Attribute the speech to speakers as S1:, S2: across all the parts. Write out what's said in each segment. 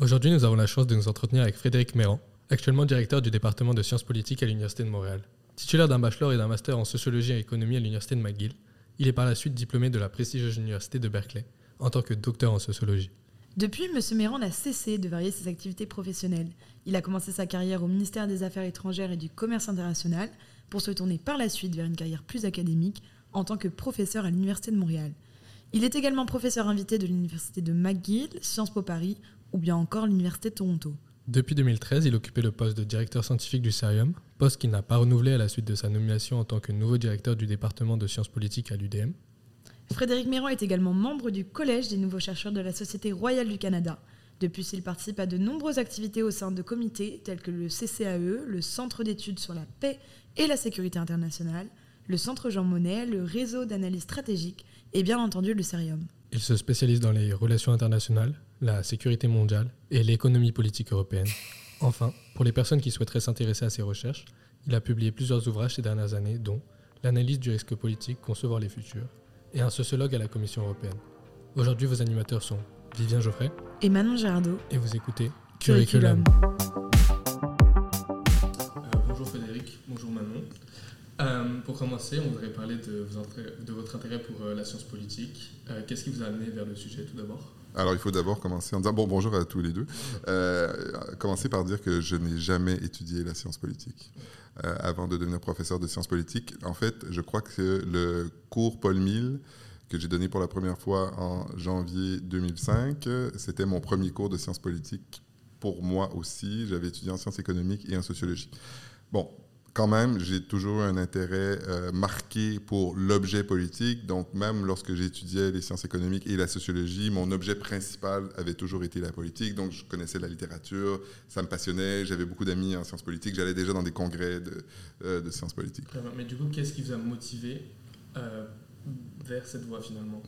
S1: Aujourd'hui, nous avons la chance de nous entretenir avec Frédéric Méran, actuellement directeur du département de sciences politiques à l'Université de Montréal. Titulaire d'un bachelor et d'un master en sociologie et économie à l'Université de McGill, il est par la suite diplômé de la prestigieuse Université de Berkeley en tant que docteur en sociologie.
S2: Depuis, M. Méran n'a cessé de varier ses activités professionnelles. Il a commencé sa carrière au ministère des Affaires étrangères et du Commerce international pour se tourner par la suite vers une carrière plus académique en tant que professeur à l'Université de Montréal. Il est également professeur invité de l'Université de McGill, Sciences Po Paris ou bien encore l'Université de Toronto.
S1: Depuis 2013, il occupait le poste de directeur scientifique du CERIUM, poste qu'il n'a pas renouvelé à la suite de sa nomination en tant que nouveau directeur du département de sciences politiques à l'UDM.
S2: Frédéric Méran est également membre du Collège des nouveaux chercheurs de la Société royale du Canada. Depuis, il participe à de nombreuses activités au sein de comités tels que le CCAE, le Centre d'études sur la paix et la sécurité internationale, le Centre Jean Monnet, le Réseau d'analyse stratégique et bien entendu le CERIUM.
S1: Il se spécialise dans les relations internationales, la sécurité mondiale et l'économie politique européenne. Enfin, pour les personnes qui souhaiteraient s'intéresser à ses recherches, il a publié plusieurs ouvrages ces dernières années, dont L'analyse du risque politique, concevoir les futurs, et un sociologue à la Commission européenne. Aujourd'hui, vos animateurs sont Vivien Geoffrey
S2: et Manon Girardot.
S1: Et vous écoutez Curriculum. Euh, pour commencer, on voudrait parler de, votre intérêt pour euh, la science politique. Euh, qu'est-ce qui vous a amené vers le sujet tout d'abord?
S3: Alors, il faut d'abord commencer en disant bon, bonjour à tous les deux. commencer par dire que je n'ai jamais étudié la science politique avant de devenir professeur de sciences politiques. En fait, je crois que le cours Paul Mille que j'ai donné pour la première fois en janvier 2005, c'était mon premier cours de sciences politiques pour moi aussi. J'avais étudié en sciences économiques et en sociologie. Bon, quand même, j'ai toujours un intérêt euh, marqué pour l'objet politique. Donc, même lorsque j'étudiais les sciences économiques et la sociologie, mon objet principal avait toujours été la politique. Donc, je connaissais la littérature, ça me passionnait. J'avais beaucoup d'amis en sciences politiques. J'allais déjà dans des congrès de, euh, sciences politiques.
S1: Mais du coup, qu'est-ce qui vous a motivé euh, vers cette voie finalement?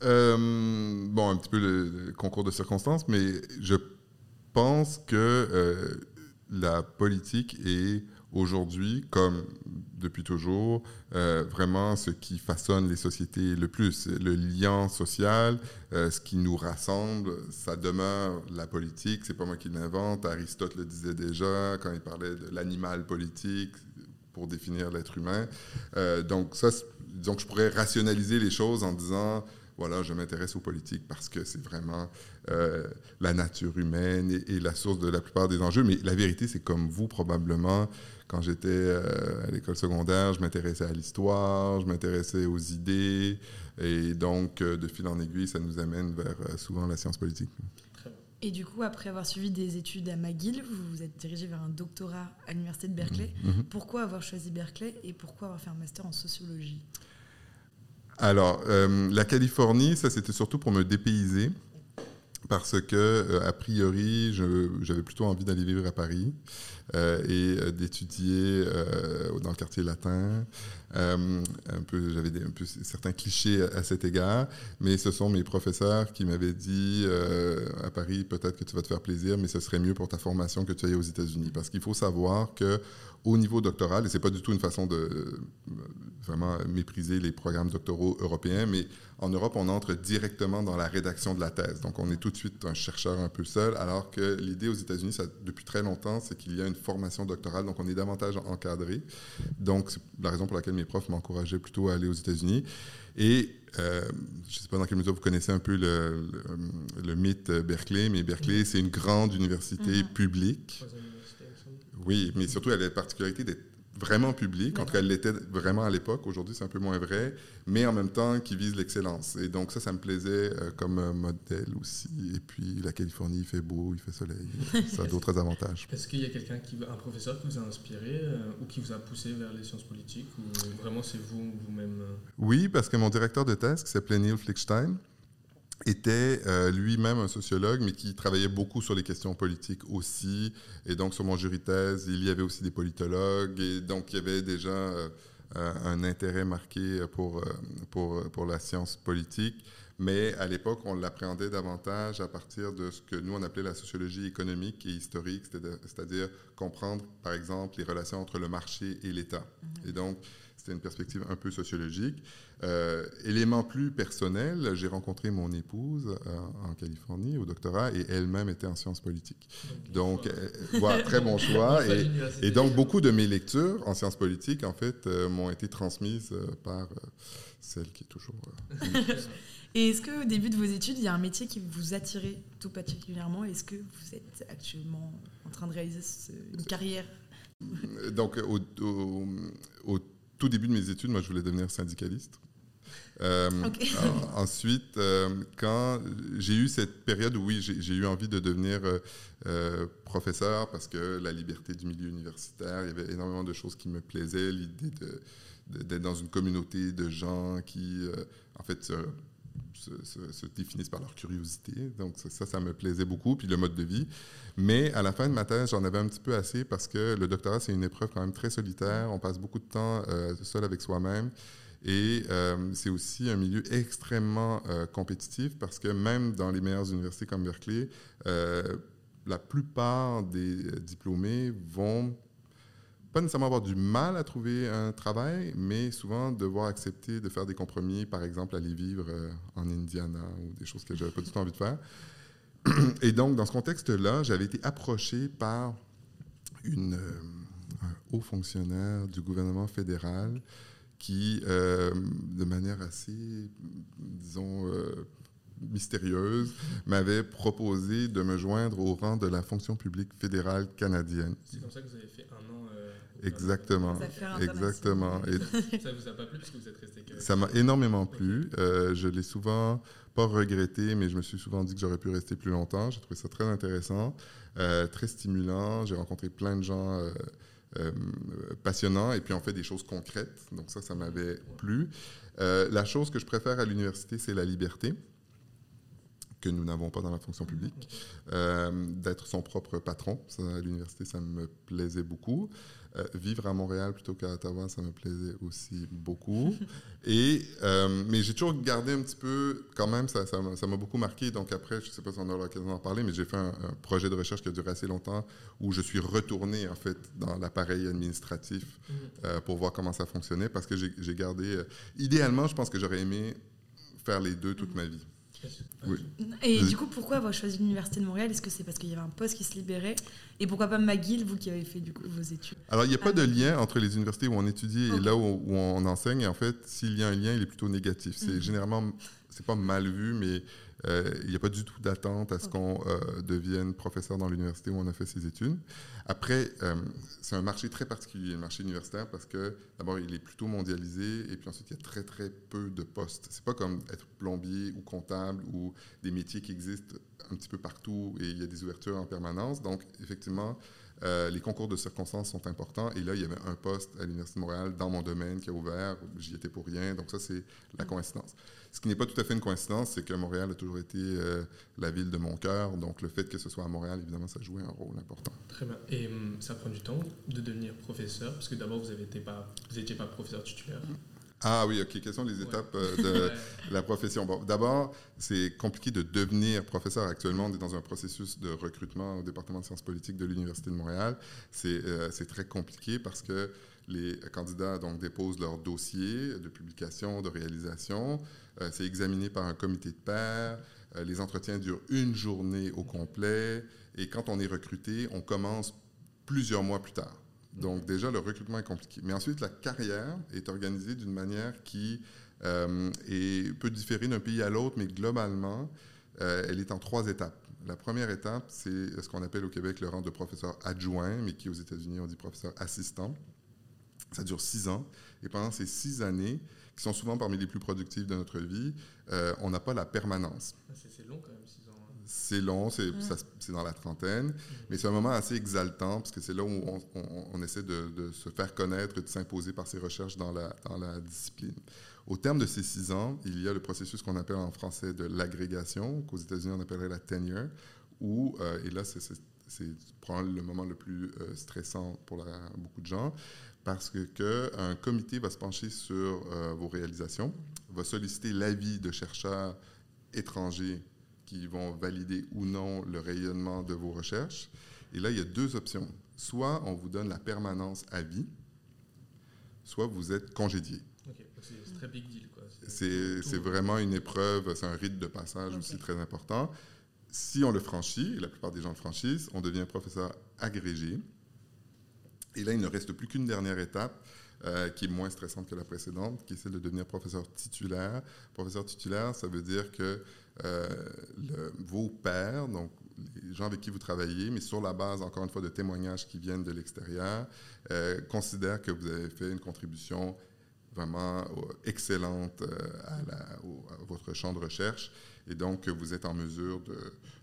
S3: Bon, un petit peu le, concours de circonstances, mais je pense que la politique est aujourd'hui, comme depuis toujours, euh, vraiment ce qui façonne les sociétés le plus. Le lien social, euh, ce qui nous rassemble, ça demeure la politique. C'est pas moi qui l'invente. Aristote le disait déjà quand il parlait de l'animal politique pour définir l'être humain. Euh, donc ça, donc je pourrais rationaliser les choses en disant voilà, je m'intéresse aux politiques parce que c'est vraiment la nature humaine et, et, la source de la plupart des enjeux. Mais la vérité, c'est comme vous, probablement, quand j'étais euh, à l'école secondaire, je m'intéressais à l'histoire, je m'intéressais aux idées. Et donc, euh, de fil en aiguille, ça nous amène vers euh, souvent la science politique.
S2: Et du coup, après avoir suivi des études à McGill, vous vous êtes dirigé vers un doctorat à l'université de Berkeley. Mm-hmm. Mm-hmm. Pourquoi avoir choisi Berkeley et pourquoi avoir fait un master en sociologie?
S3: Alors, la Californie, ça c'était surtout pour me dépayser parce que, a priori, j'avais plutôt envie d'aller vivre à Paris. Euh, et euh, d'étudier euh, dans le quartier latin. un peu, j'avais certains clichés à, cet égard, mais ce sont mes professeurs qui m'avaient dit à Paris, peut-être que tu vas te faire plaisir, mais ce serait mieux pour ta formation que tu ailles aux États-Unis, parce qu'il faut savoir que au niveau doctoral, et c'est pas du tout une façon de vraiment mépriser les programmes doctoraux européens, mais en Europe, on entre directement dans la rédaction de la thèse. Donc, on est tout de suite un chercheur un peu seul, alors que l'idée aux États-Unis, depuis très longtemps, c'est qu'il y a une formation doctorale, donc on est davantage encadré. Donc, c'est la raison pour laquelle mes profs m'encourageaient plutôt à aller aux États-Unis. Et euh, je ne sais pas dans quelle mesure vous connaissez un peu le, le, mythe Berkeley, mais Berkeley, c'est une grande université mm-hmm. publique. Oui, mais surtout, elle a la particularité d'être vraiment public, en tout cas, elle l'était vraiment à l'époque. Aujourd'hui, c'est un peu moins vrai, mais en même temps, qui vise l'excellence. Et donc, ça, ça me plaisait euh, comme modèle aussi. Et puis, la Californie, il fait beau, il fait soleil. ça a d'autres avantages.
S1: Est-ce qu'il y a quelqu'un, qui, un professeur qui vous a inspiré euh, ou qui vous a poussé vers les sciences politiques ou vraiment c'est vous, vous-même euh?
S3: Oui, parce que mon directeur de thèse, qui s'appelait Neil Flickstein, était euh, lui-même un sociologue, mais qui travaillait beaucoup sur les questions politiques aussi. Et donc, sur mon jury thèse, il y avait aussi des politologues. Et donc, il y avait déjà euh, un intérêt marqué pour, pour, pour la science politique. Mais à l'époque, on l'appréhendait davantage à partir de ce que nous, on appelait la sociologie économique et historique, c'est-à-dire comprendre, par exemple, les relations entre le marché et l'État. Mhm. Et donc, c'était une perspective un peu sociologique. Euh, élément plus personnel, j'ai rencontré mon épouse euh, en Californie au doctorat et elle-même était en sciences politiques. Donc, euh, voilà, très bon choix. et, et, donc, beaucoup de mes lectures en sciences politiques, en fait, m'ont été transmises par celle qui est toujours.
S2: et est-ce qu'au début de vos études, il y a un métier qui vous attirait tout particulièrement? Est-ce que vous êtes actuellement en train de réaliser une carrière?
S3: Donc, au, au, au, tout début de mes études, moi, je voulais devenir syndicaliste. Euh, ensuite, euh, quand j'ai eu cette période où oui, j'ai eu envie de devenir euh, professeur parce que la liberté du milieu universitaire, il y avait énormément de choses qui me plaisaient, l'idée d'être dans une communauté de gens qui, en fait, se, définissent par leur curiosité. Donc ça, ça me plaisait beaucoup, puis le mode de vie. Mais à la fin de ma thèse, j'en avais un petit peu assez parce que le doctorat, c'est une épreuve quand même très solitaire. On passe beaucoup de temps euh, seul avec soi-même. Et euh, c'est aussi un milieu extrêmement euh, compétitif parce que même dans les meilleures universités comme Berkeley, la plupart des diplômés vont pas nécessairement avoir du mal à trouver un travail, mais souvent devoir accepter de faire des compromis, par exemple aller vivre euh, en Indiana ou des choses que j'avais pas du tout envie de faire. Et donc, dans ce contexte-là, j'avais été approché par euh, un haut fonctionnaire du gouvernement fédéral qui, euh, de manière assez, disons, mystérieuse, m'avait proposé de me joindre au rang de la fonction publique fédérale canadienne.
S1: C'est comme ça que vous avez fait un an
S3: Exactement. Exactement.
S1: Et ça vous a pas plu parce que vous êtes resté
S3: Ça m'a énormément plu. Euh, je l'ai souvent pas regretté, mais je me suis souvent dit que j'aurais pu rester plus longtemps. J'ai trouvé ça très intéressant, euh, très stimulant. J'ai rencontré plein de gens euh, passionnants et puis on fait des choses concrètes. Donc ça, ça m'avait plu. la chose que je préfère à l'université, c'est la liberté que nous n'avons pas dans la fonction publique, d'être son propre patron. Ça, à l'université, ça me plaisait beaucoup. Euh, vivre à Montréal plutôt qu'à Ottawa, ça me plaisait aussi beaucoup. Et, euh, mais j'ai toujours gardé un petit peu, quand même, ça, ça, m'a beaucoup marqué. Donc après, je ne sais pas si on aura l'occasion d'en parler, mais j'ai fait un, projet de recherche qui a duré assez longtemps où je suis retourné, en fait, dans l'appareil administratif mm-hmm. euh, pour voir comment ça fonctionnait parce que j'ai gardé... idéalement, je pense que j'aurais aimé faire les deux toute ma vie.
S2: Et du coup, pourquoi avoir choisi l'Université de Montréal? Est-ce que c'est parce qu'il y avait un poste qui se libérait? Et pourquoi pas McGill, vous qui avez fait du coup vos études?
S3: Alors, il n'y a pas ah. de lien entre les universités où on étudie et là où, on enseigne. En fait, s'il y a un lien, il est plutôt négatif. C'est mm. généralement, c'est pas mal vu, mais euh, il n'y a pas du tout d'attente à ce qu'on euh, devienne professeur dans l'université où on a fait ses études. Après, euh, c'est un marché très particulier, le marché universitaire, parce que d'abord, il est plutôt mondialisé et puis ensuite, il y a très, très peu de postes. C'est pas comme être plombier ou comptable ou des métiers qui existent un petit peu partout et il y a des ouvertures en permanence. Donc, effectivement, euh, les concours de circonstances sont importants. Et là, il y avait un poste à l'Université de Montréal dans mon domaine qui a ouvert. J'y étais pour rien. Donc ça, c'est la coïncidence. Ce qui n'est pas tout à fait une coïncidence, c'est que Montréal a toujours été euh, la ville de mon cœur. Donc le fait que ce soit à Montréal, évidemment, ça jouait un rôle important.
S1: Très bien. Et hum, ça prend du temps de devenir professeur? Parce que d'abord, vous n'étiez pas, pas professeur titulaire.
S3: Ah oui, ok. Quelles sont les étapes euh, de la profession? Bon, D'abord, c'est compliqué de devenir professeur. Actuellement, on est dans un processus de recrutement au département de sciences politiques de l'Université de Montréal. C'est euh, très compliqué parce que les candidats donc, déposent leur dossier de publication, de réalisation. Euh, c'est examiné par un comité de pairs. les entretiens durent une journée au complet. Et quand on est recruté, on commence plusieurs mois plus tard. Donc déjà, le recrutement est compliqué. Mais ensuite, la carrière est organisée d'une manière qui euh, peut différer d'un pays à l'autre, mais globalement, euh, elle est en trois étapes. La première étape, c'est ce qu'on appelle au Québec le rang de professeur adjoint, mais qui aux États-Unis, on dit professeur assistant. Ça dure six ans. Et pendant ces six années, qui sont souvent parmi les plus productives de notre vie, euh, on n'a pas la permanence.
S1: C'est long quand même
S3: c'est long, c'est dans la trentaine, mais c'est un moment assez exaltant parce que c'est là où on, essaie de, se faire connaître et de s'imposer par ses recherches dans la, dans la discipline. Au terme de ces six ans, il y a le processus qu'on appelle en français de l'agrégation, qu'aux États-Unis on appellerait la tenure, où, euh, et là c'est probablement le moment le plus euh, stressant pour beaucoup de gens, parce que, que, un comité va se pencher sur euh, vos réalisations, va solliciter l'avis de chercheurs étrangers qui vont valider ou non le rayonnement de vos recherches. Et là, il y a deux options. Soit on vous donne la permanence à vie, soit vous êtes congédié.
S1: C'est très big deal.
S3: C'est vraiment une épreuve, c'est un rite de passage aussi très important. Si on le franchit, et la plupart des gens le franchissent, on devient professeur agrégé. Et là, il ne reste plus qu'une dernière étape, euh, qui est moins stressante que la précédente, qui est celle de devenir professeur titulaire. Professeur titulaire, ça veut dire que euh, vos pairs, donc les gens avec qui vous travaillez, mais sur la base, encore une fois, de témoignages qui viennent de l'extérieur, euh, considèrent que vous avez fait une contribution vraiment excellente à, votre champ de recherche et donc vous êtes en mesure de...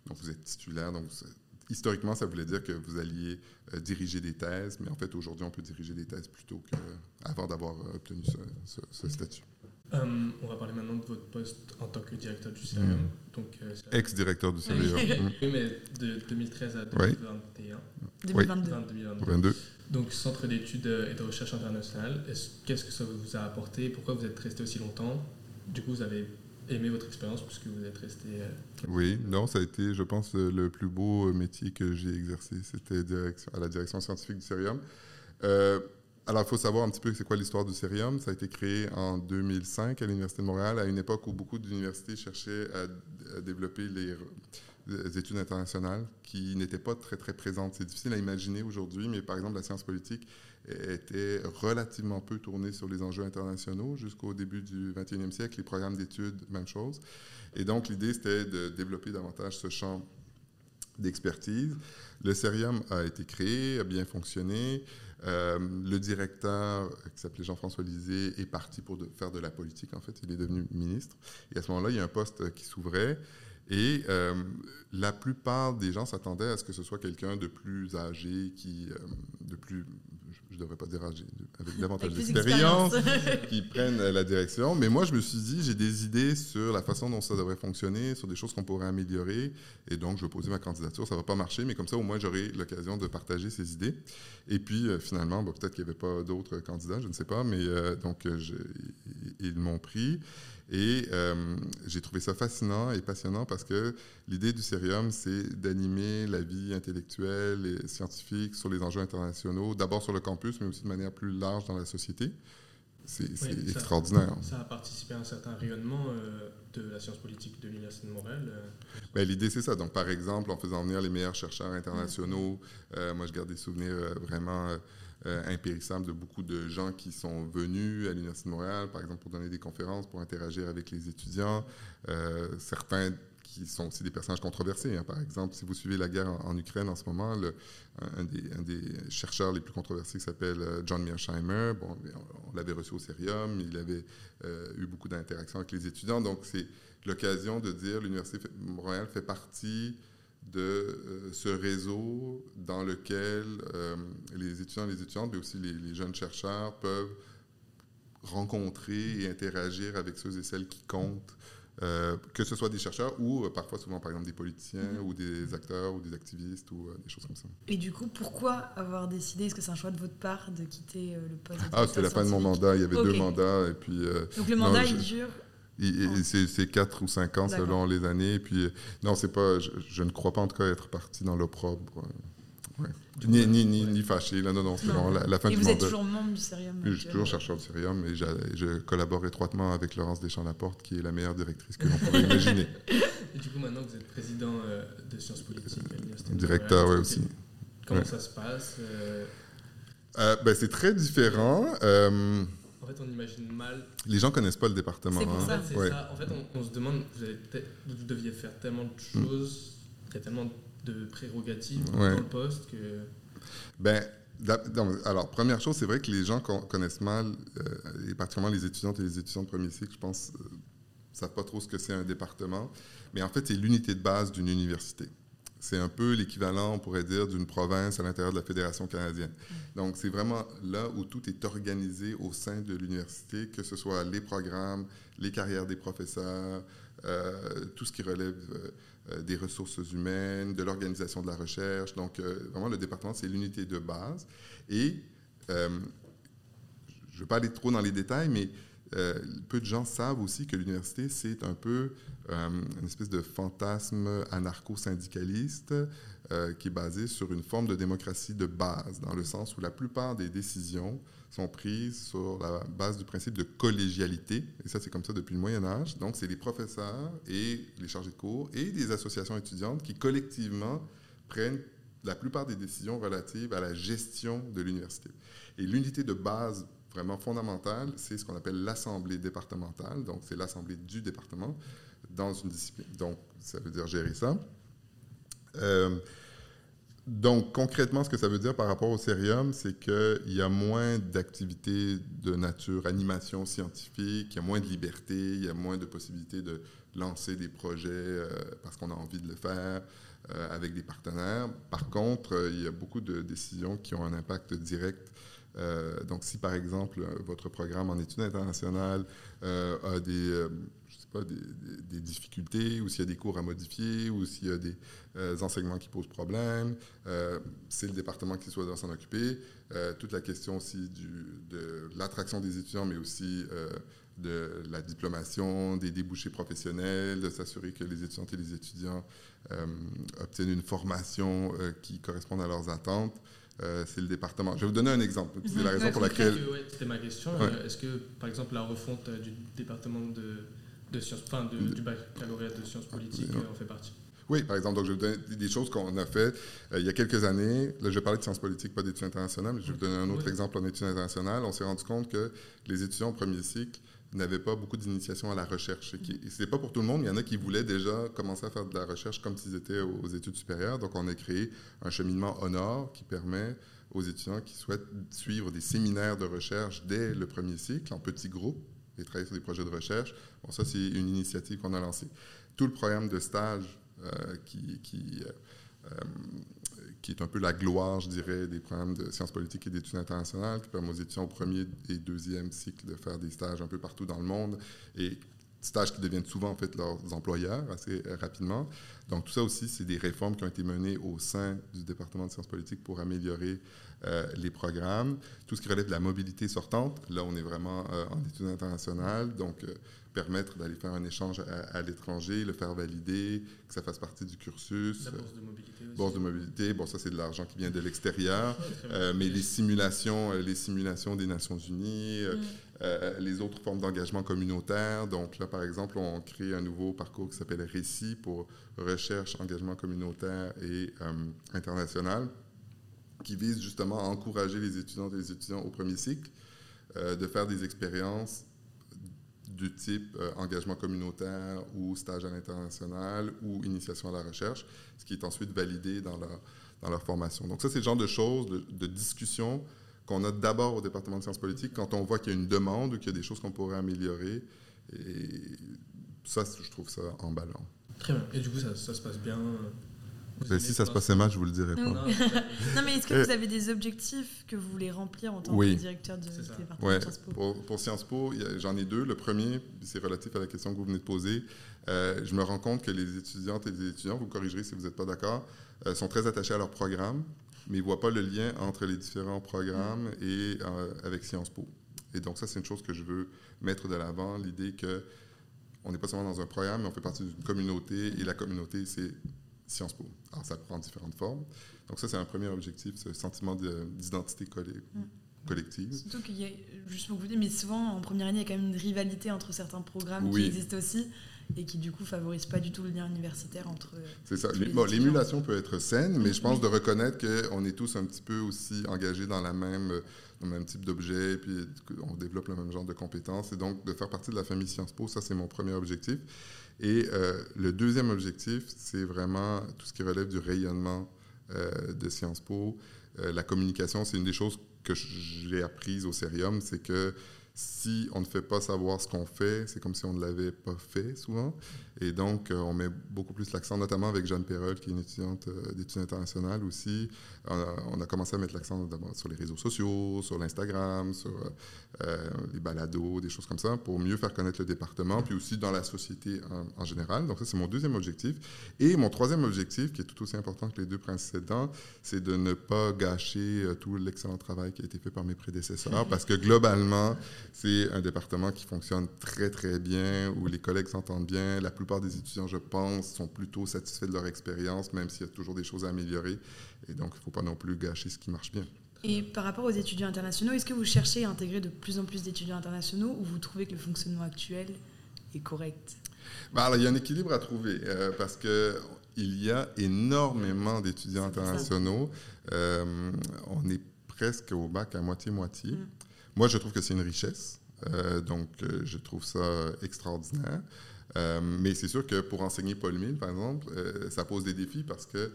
S3: Donc vous êtes titulaire, donc vous, historiquement, ça voulait dire que vous alliez euh, diriger des thèses, mais en fait, aujourd'hui, on peut diriger des thèses plutôt qu'avant d'avoir euh, obtenu ce, statut.
S1: Euh, on va parler maintenant de votre poste en tant que directeur du CERIUM.
S3: Mm. Ex-directeur du CERIUM.
S1: Mm. oui, mais de 2013 à 2021.
S2: 2022.
S3: 2022.
S1: Donc, Centre d'études et de recherche internationale, qu'est-ce que ça vous a apporté? Pourquoi vous êtes resté aussi longtemps? Du coup, vous avez aimé votre expérience puisque vous êtes resté. Euh,
S3: oui, non, ça a été, je pense, le plus beau métier que j'ai exercé. C'était à la direction scientifique du Cérium. Euh, alors, il faut savoir un petit peu c'est quoi l'histoire du Cérium. Ça a été créé en 2005 à l'Université de Montréal, à une époque où beaucoup d'universités cherchaient à, développer les, études internationales qui n'étaient pas très, très présentes. C'est difficile à imaginer aujourd'hui, mais par exemple, la science politique était relativement peu tourné sur les enjeux internationaux jusqu'au début du 21e siècle. Les programmes d'études, même chose. Et donc, l'idée, c'était de développer davantage ce champ d'expertise. Le Cerium a été créé, a bien fonctionné. Euh, le directeur, qui s'appelait Jean-François Lisée, est parti pour faire de la politique, en fait. Il est devenu ministre. Et à ce moment-là, il y a un poste qui s'ouvrait. Et euh, la plupart des gens s'attendaient à ce que ce soit quelqu'un de plus âgé, qui, euh, de plus je ne devrais pas dire avec davantage d'expérience, qui prennent la direction. Mais moi, je me suis dit, j'ai des idées sur la façon dont ça devrait fonctionner, sur des choses qu'on pourrait améliorer. Et donc, je vais poser ma candidature. Ça ne va pas marcher, mais comme ça, au moins, j'aurai l'occasion de partager ces idées. Et puis, euh, finalement, peut-être qu'il n'y avait pas d'autres candidats, je ne sais pas, mais donc, ils m'ont pris. Et euh, j'ai trouvé ça fascinant et passionnant parce que l'idée du Cérium, c'est d'animer la vie intellectuelle et scientifique sur les enjeux internationaux, d'abord sur le campus, mais aussi de manière plus large dans la société. C'est extraordinaire.
S1: Ça a participé à un certain rayonnement euh, de la science politique de l'Université de Montréal. Euh.
S3: Ben, L'idée, c'est ça. Donc, par exemple, en faisant venir les meilleurs chercheurs internationaux, moi, je garde des souvenirs vraiment euh, impérissable de beaucoup de gens qui sont venus à l'Université de Montréal, par exemple, pour donner des conférences, pour interagir avec les étudiants. Euh, certains qui sont aussi des personnages controversés. Hein. Par exemple, si vous suivez la guerre en, Ukraine en ce moment, un, des, chercheurs les plus controversés s'appelle euh, John Mearsheimer. Bon, on, l'avait reçu au Cérium, il avait eu beaucoup d'interactions avec les étudiants. Donc, c'est l'occasion de dire l'Université de Montréal fait partie de euh, ce réseau dans lequel euh, les étudiants et les étudiantes, mais aussi les, jeunes chercheurs peuvent rencontrer et interagir avec ceux et celles qui comptent, euh, que ce soit des chercheurs ou parfois souvent par exemple des politiciens mm-hmm. ou des acteurs ou des activistes ou des choses comme ça.
S2: Et du coup, pourquoi avoir décidé, est-ce que c'est un choix de votre part de quitter le poste
S3: Ah, c'était la fin de mon mandat, il y avait deux mandats et puis...
S2: Donc le mandat, il dure
S3: c'est 4 ou 5 ans selon les années. Et puis, non, c'est pas, je, ne crois pas en tout cas être parti dans l'opprobre. Euh, ni, ni, ni, ni, fâché, là, non, non, c'est la, la, fin
S2: et
S3: du
S2: vous êtes toujours membre du Cérium
S3: Je suis toujours chercheur du Cérium et je collabore étroitement avec Laurence Deschamps-Laporte, qui est la meilleure directrice que l'on pourrait imaginer.
S1: Et du coup, maintenant, vous êtes président euh, de sciences politiques à l'Université
S3: Directeur, oui, aussi.
S1: Comment ça se passe euh?
S3: ben, C'est très différent
S1: fait, on imagine mal.
S3: Les gens connaissent pas le département.
S1: Hein. ça. En fait, on, se demande, vous, vous, deviez faire tellement de choses, il y a tellement de prérogatives dans le poste que.
S3: Ben, alors, première chose, c'est vrai que les gens connaissent mal, euh, et particulièrement les étudiantes et les étudiants de premier cycle, je pense, ne euh, savent pas trop ce que c'est un département. Mais en fait, c'est l'unité de base d'une université. C'est un peu l'équivalent, on pourrait dire, d'une province à l'intérieur de la Fédération canadienne. Donc, c'est vraiment là où tout est organisé au sein de l'université, que ce soit les programmes, les carrières des professeurs, euh, tout ce qui relève euh, des ressources humaines, de l'organisation de la recherche. Donc, euh, vraiment, le département, c'est l'unité de base. Et je ne vais pas aller trop dans les détails, mais peu de gens savent aussi que l'université, c'est un peu une espèce de fantasme anarcho-syndicaliste qui est basé sur une forme de démocratie de base, dans le sens où la plupart des décisions sont prises sur la base du principe de collégialité. Et ça, c'est comme ça depuis le Moyen Âge. Donc, c'est les professeurs et les chargés de cours et des associations étudiantes qui collectivement prennent la plupart des décisions relatives à la gestion de l'université. Et l'unité de base vraiment fondamentale, c'est ce qu'on appelle l'assemblée départementale. Donc, c'est l'assemblée du département dans une discipline. Donc, ça veut dire gérer ça. Euh, donc, concrètement, ce que ça veut dire par rapport au Cérium, c'est qu'il y a moins d'activités de nature animation scientifique, il y a moins de liberté, il y a moins de possibilités de lancer des projets euh, parce qu'on a envie de le faire euh, avec des partenaires. Par contre, il y a beaucoup de décisions qui ont un impact direct. Donc, si par exemple votre programme en études internationales a des pas, des, difficultés, ou s'il y a des cours à modifier, ou s'il y a des euh, enseignements qui posent problème. Euh, c'est le département qui doit s'en occuper. Euh, toute la question aussi de l'attraction des étudiants, mais aussi de la diplomation, des débouchés professionnels, de s'assurer que les étudiantes et les étudiants obtiennent une formation qui corresponde à leurs attentes. C'est le département. Je vais vous donner un exemple. C'est la raison pour laquelle.
S1: C'était ma question. Est-ce que, par exemple, la refonte du département de de sciences, enfin, du baccalauréat de sciences politiques en fait partie?
S3: Oui, par exemple, donc je vais vous donner des choses qu'on a euh, il y a quelques années. Là, je vais parler de sciences politiques, pas d'études internationales, mais je vais vous donner un autre exemple en études internationales. On s'est rendu compte que les étudiants au premier cycle n'avaient pas beaucoup d'initiation à la recherche. Ce n'est pas pour tout le monde, il y en a qui voulaient déjà commencer à faire de la recherche comme s'ils étaient aux études supérieures. Donc, on a créé un cheminement Honor qui permet aux étudiants qui souhaitent suivre des séminaires de recherche dès le premier cycle, en petits groupes, et travailler sur des projets de recherche. Bon, ça, c'est une initiative qu'on a lancée. Tout le programme de stage euh, qui, qui, euh, euh, qui, est un peu la gloire, je dirais, des programmes de sciences politiques et d'études internationales, qui permet aux étudiants au premier et deuxième cycle de faire des stages un peu partout dans le monde et stages qui deviennent souvent en fait leurs employeurs assez rapidement. Donc tout ça aussi, c'est des réformes qui ont été menées au sein du département de sciences politiques pour améliorer euh, les programmes. Tout ce qui relève de la mobilité sortante, là, on est vraiment euh, en études internationales, donc euh, permettre d'aller faire un échange à, l'étranger, le faire valider, que ça fasse partie du cursus.
S1: La bourse de mobilité aussi.
S3: Bourse de mobilité, bon, ça, c'est de l'argent qui vient de l'extérieur, mais les simulations, les simulations des Nations Unies, mm. les autres formes d'engagement communautaire. Donc là, par exemple, on crée un nouveau parcours qui s'appelle Récit pour recherche, engagement communautaire et international qui vise justement à encourager les étudiantes et les étudiants au premier cycle euh, de faire des expériences du type euh, engagement communautaire ou stage à l'international ou initiation à la recherche, ce qui est ensuite validé dans leur, dans leur formation. Donc ça, c'est le genre de choses, de, discussions qu'on a d'abord au département de sciences politiques quand on voit qu'il y a une demande ou qu'il y a des choses qu'on pourrait améliorer. Et ça, je trouve ça emballant.
S1: Très bien. Et du coup, ça, ça se passe bien?
S3: Si ça se passait mal, je vous le dirais pas.
S2: Non, mais est-ce que vous avez des objectifs que vous voulez remplir en tant que directeur de département de Sciences Po
S3: pour, pour, Sciences Po, j'en ai deux. Le premier, c'est relatif à la question que vous venez de poser. Euh, je me rends compte que les étudiantes et les étudiants, vous corrigerez si vous n'êtes pas d'accord, euh, sont très attachés à leur programme, mais ils ne voient pas le lien entre les différents programmes et euh, avec Sciences Po. Et donc ça, c'est une chose que je veux mettre de l'avant, l'idée que on n'est pas seulement dans un programme, mais on fait partie d'une communauté, et la communauté, c'est Sciences Po. Alors, ça prend différentes formes. Donc, ça, c'est un premier objectif, ce sentiment d'identité mm. collective.
S2: Surtout qu'il y a, juste pour vous dire, mais souvent, en première année, il y a quand même une rivalité entre certains programmes qui existent aussi et qui, du coup, favorisent pas du tout le lien universitaire entre.
S3: C'est ça. L'émulation peut être saine, mais je pense de reconnaître qu'on est tous un petit peu aussi engagés dans, la même, le même type d'objet, puis on développe le même genre de compétences. Et donc, de faire partie de la famille Sciences Po, ça, c'est mon premier objectif. Et euh, le deuxième objectif, c'est vraiment tout ce qui relève du rayonnement euh, de Sciences Po. Euh, la communication, c'est une des choses que j'ai apprises au Cérium, c'est que si on ne fait pas savoir ce qu'on fait, c'est comme si on ne l'avait pas fait souvent. Et donc, on met beaucoup plus l'accent, notamment avec Jeanne Perrol, qui est une étudiante d'études internationales aussi. On a, commencé à mettre l'accent sur les réseaux sociaux, sur l'Instagram, sur les balados, des choses comme ça, pour mieux faire connaître le département, puis aussi dans la société en, général. Donc ça, c'est mon deuxième objectif. Et mon troisième objectif, qui est tout aussi important que les deux précédents, c'est de ne pas gâcher tout l'excellent travail qui a été fait par mes prédécesseurs, parce que globalement, c'est un département qui fonctionne très, très bien, où les collègues s'entendent bien. Plupart des étudiants, je pense, sont plutôt satisfaits de leur expérience, même s'il y a toujours des choses à améliorer. Et donc, il ne faut pas non plus gâcher ce qui marche bien.
S2: Et par rapport aux étudiants internationaux, est-ce que vous cherchez à intégrer de plus en plus d'étudiants internationaux ou vous trouvez que le fonctionnement actuel est correct?
S3: Bah, Il y a un équilibre à trouver euh, parce que il y a énormément d'étudiants internationaux. Euh, on est presque au bac à moitié-moitié. Mm. Moi, je trouve que c'est une richesse. Euh, donc, je trouve ça extraordinaire. Euh, mais c'est sûr que pour enseigner Paul Mille, par exemple, ça pose des défis parce que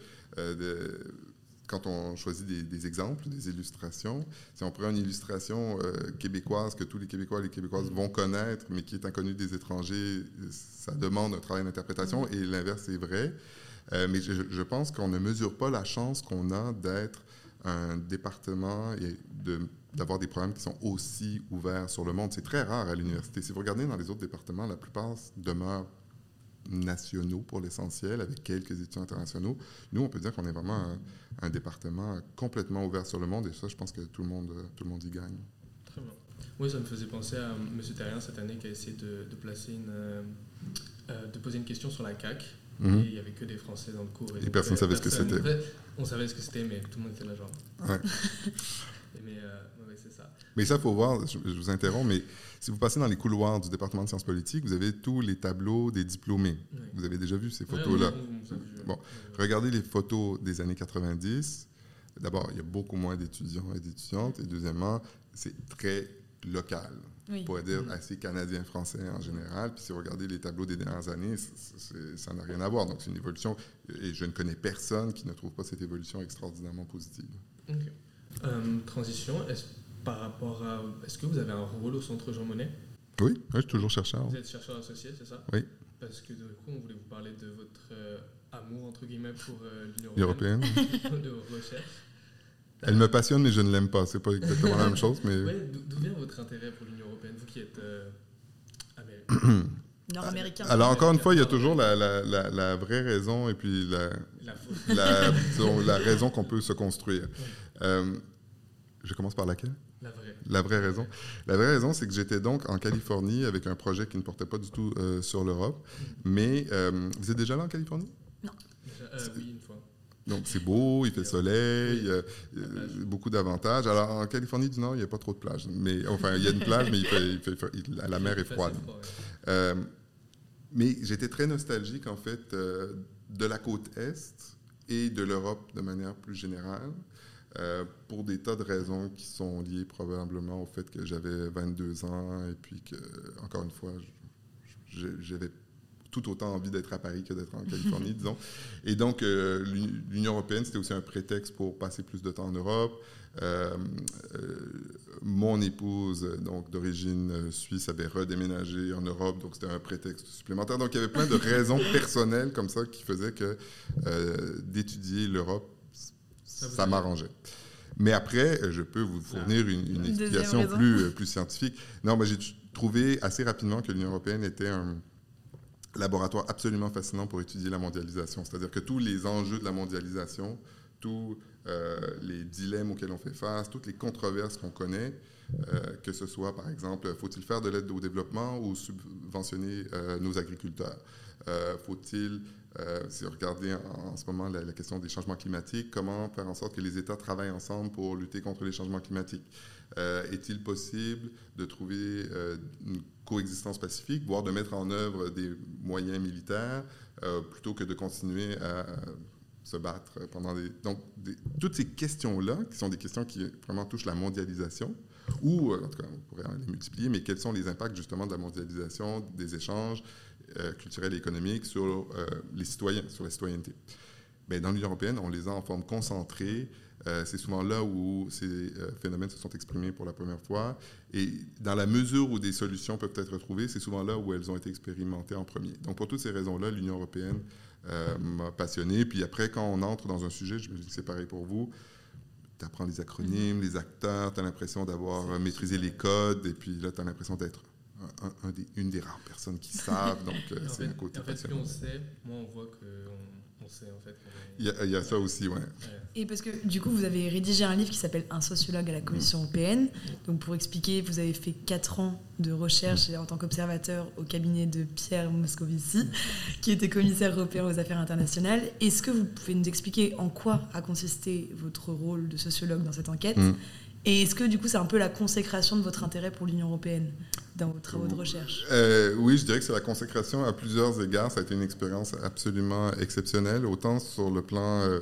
S3: quand on choisit des, exemples, des illustrations, si on prend une illustration québécoise que tous les Québécois et les Québécoises vont connaître, mais qui est inconnue des étrangers, ça demande un travail d'interprétation mm. et l'inverse est vrai. mais je, je pense qu'on ne mesure pas la chance qu'on a d'être un département et d'avoir des programmes qui sont aussi ouverts sur le monde. C'est très rare à l'université. Si vous regardez dans les autres départements, la plupart demeurent nationaux pour l'essentiel, avec quelques étudiants internationaux. Nous, on peut dire qu'on est vraiment un, département complètement ouvert sur le monde, et ça, je pense que tout le monde, tout le monde y gagne.
S1: Très bien. Oui, ça me faisait penser à M. Terrien cette année qui a essayé de, placer une, euh, euh, de poser une question sur la CAQ Mhm. il n'y avait que des Français dans le cours.
S3: Et, personne ne savait ce que c'était.
S1: On savait ce que c'était, mais tout le monde était là, genre.
S3: Ouais. mais euh. Mais ça, il faut voir, je, vous interromps, mais si vous passez dans les couloirs du département de sciences politiques, vous avez tous les tableaux des diplômés. Vous avez déjà vu ces photos-là. bon, regardez les photos des années 90. D'abord, il y a beaucoup moins d'étudiants et d'étudiantes. Et deuxièmement, c'est très local on pourrait dire mm. assez canadien-français en général. Puis si vous regardez les tableaux des dernières années, ça n'a rien à voir. Donc c'est une évolution, et je ne connais personne qui ne trouve pas cette évolution extraordinairement positive.
S1: Euh, transition, par rapport à... Est-ce que vous avez un rôle au Centre Jean Monnet?
S3: Oui, je suis toujours chercheur.
S1: Vous êtes chercheur associé, c'est ça?
S3: Oui.
S1: Parce que du coup, on voulait vous parler de votre euh, amour, entre guillemets, pour euh, l'Union
S3: européenne.
S1: de vos recherches.
S3: Elle me passionne, mais je ne l'aime pas. C'est pas exactement la même chose, mais...
S1: D'où vient votre intérêt pour l'Union européenne, vous qui êtes euh,
S2: nord-américain
S3: Alors, encore une fois, il y a toujours la, la, la, vraie raison et puis la, la, raison qu'on peut se construire. Euh, je commence par laquelle?
S1: La vraie.
S3: La vraie raison. La vraie raison, c'est que j'étais donc en Californie avec un projet qui ne portait pas du tout euh, sur l'Europe. Mais vous êtes déjà là en Californie?
S2: Non.
S1: oui, une fois.
S3: Donc, c'est beau, il fait soleil, euh, beaucoup d'avantages. Alors, en Californie du Nord, il n'y a pas trop de plages. Mais, enfin, il y a une plage, mais il fait, la mer est froide. Euh, mais j'étais très nostalgique, en fait, euh, de la côte Est et de l'Europe de manière plus générale, pour des tas de raisons qui sont liées probablement au fait que j'avais 22 ans et puis que, encore une fois, j'avais tout autant envie d'être à Paris que d'être en Californie, disons. Et donc, euh, l'Union européenne, c'était aussi un prétexte pour passer plus de temps en Europe. Euh, euh, mon épouse, donc d'origine suisse, avait redéménagé en Europe, donc c'était un prétexte supplémentaire. Donc, il y avait plein de raisons personnelles comme ça qui faisaient que d'étudier l'Europe, ça, m'arrangeait. Mais après, je peux vous fournir une, une explication plus, plus scientifique. Non, mais j'ai trouvé assez rapidement que l'Union européenne était un laboratoire absolument fascinant pour étudier la mondialisation. C'est-à-dire que tous les enjeux de la mondialisation, tous euh, les dilemmes auxquels on fait face, toutes les controverses qu'on connaît, euh, que ce soit, par exemple, faut-il faire de l'aide au développement ou subventionner euh, nos agriculteurs? Faut-il, si vous regardez en, ce moment la, la, question des changements climatiques, comment faire en sorte que les États travaillent ensemble pour lutter contre les changements climatiques? Est-il possible de trouver une coexistence pacifique, voire de mettre en œuvre des moyens militaires euh, plutôt que de continuer à se battre pendant des... Donc, toutes ces questions-là, qui sont des questions qui vraiment touchent la mondialisation, ou, euh, en tout cas, on pourrait les multiplier, mais quels sont les impacts justement de la mondialisation, des échanges euh, culturels et économiques sur les citoyens, sur la citoyenneté? ben, dans l'Union européenne, on les a en forme concentrée. Euh, c'est souvent là où ces euh, phénomènes se sont exprimés pour la première fois. Et dans la mesure où des solutions peuvent être trouvées, c'est souvent là où elles ont été expérimentées en premier. Donc pour toutes ces raisons-là, l'Union européenne euh, m'a passionné. Puis après, quand on entre dans un sujet, je me dis que c'est pareil pour vous, tu apprends les acronymes, les acteurs, tu as l'impression d'avoir maîtrisé les codes, et puis là, tu as l'impression d'être une des rares personnes qui savent. Donc, c'est un côté
S1: En fait, ce qu'on sait, moi, on voit qu'on
S3: il y, a, ça aussi, ouais.
S2: Et parce que du coup, vous avez rédigé un livre qui s'appelle Un sociologue à la Commission européenne. Donc pour expliquer, vous avez fait 4 ans de recherche en tant qu'observateur au cabinet de Pierre Moscovici, qui était commissaire européen aux affaires internationales. Est-ce que vous pouvez nous expliquer en quoi a consisté votre rôle de sociologue dans cette enquête? Mm. Et est-ce que du coup c'est un peu la consécration de votre intérêt pour l'Union européenne dans vos travaux de recherche?
S3: Euh, Oui, je dirais que c'est la consécration à plusieurs égards. Ça a été une expérience absolument exceptionnelle, autant sur le plan euh,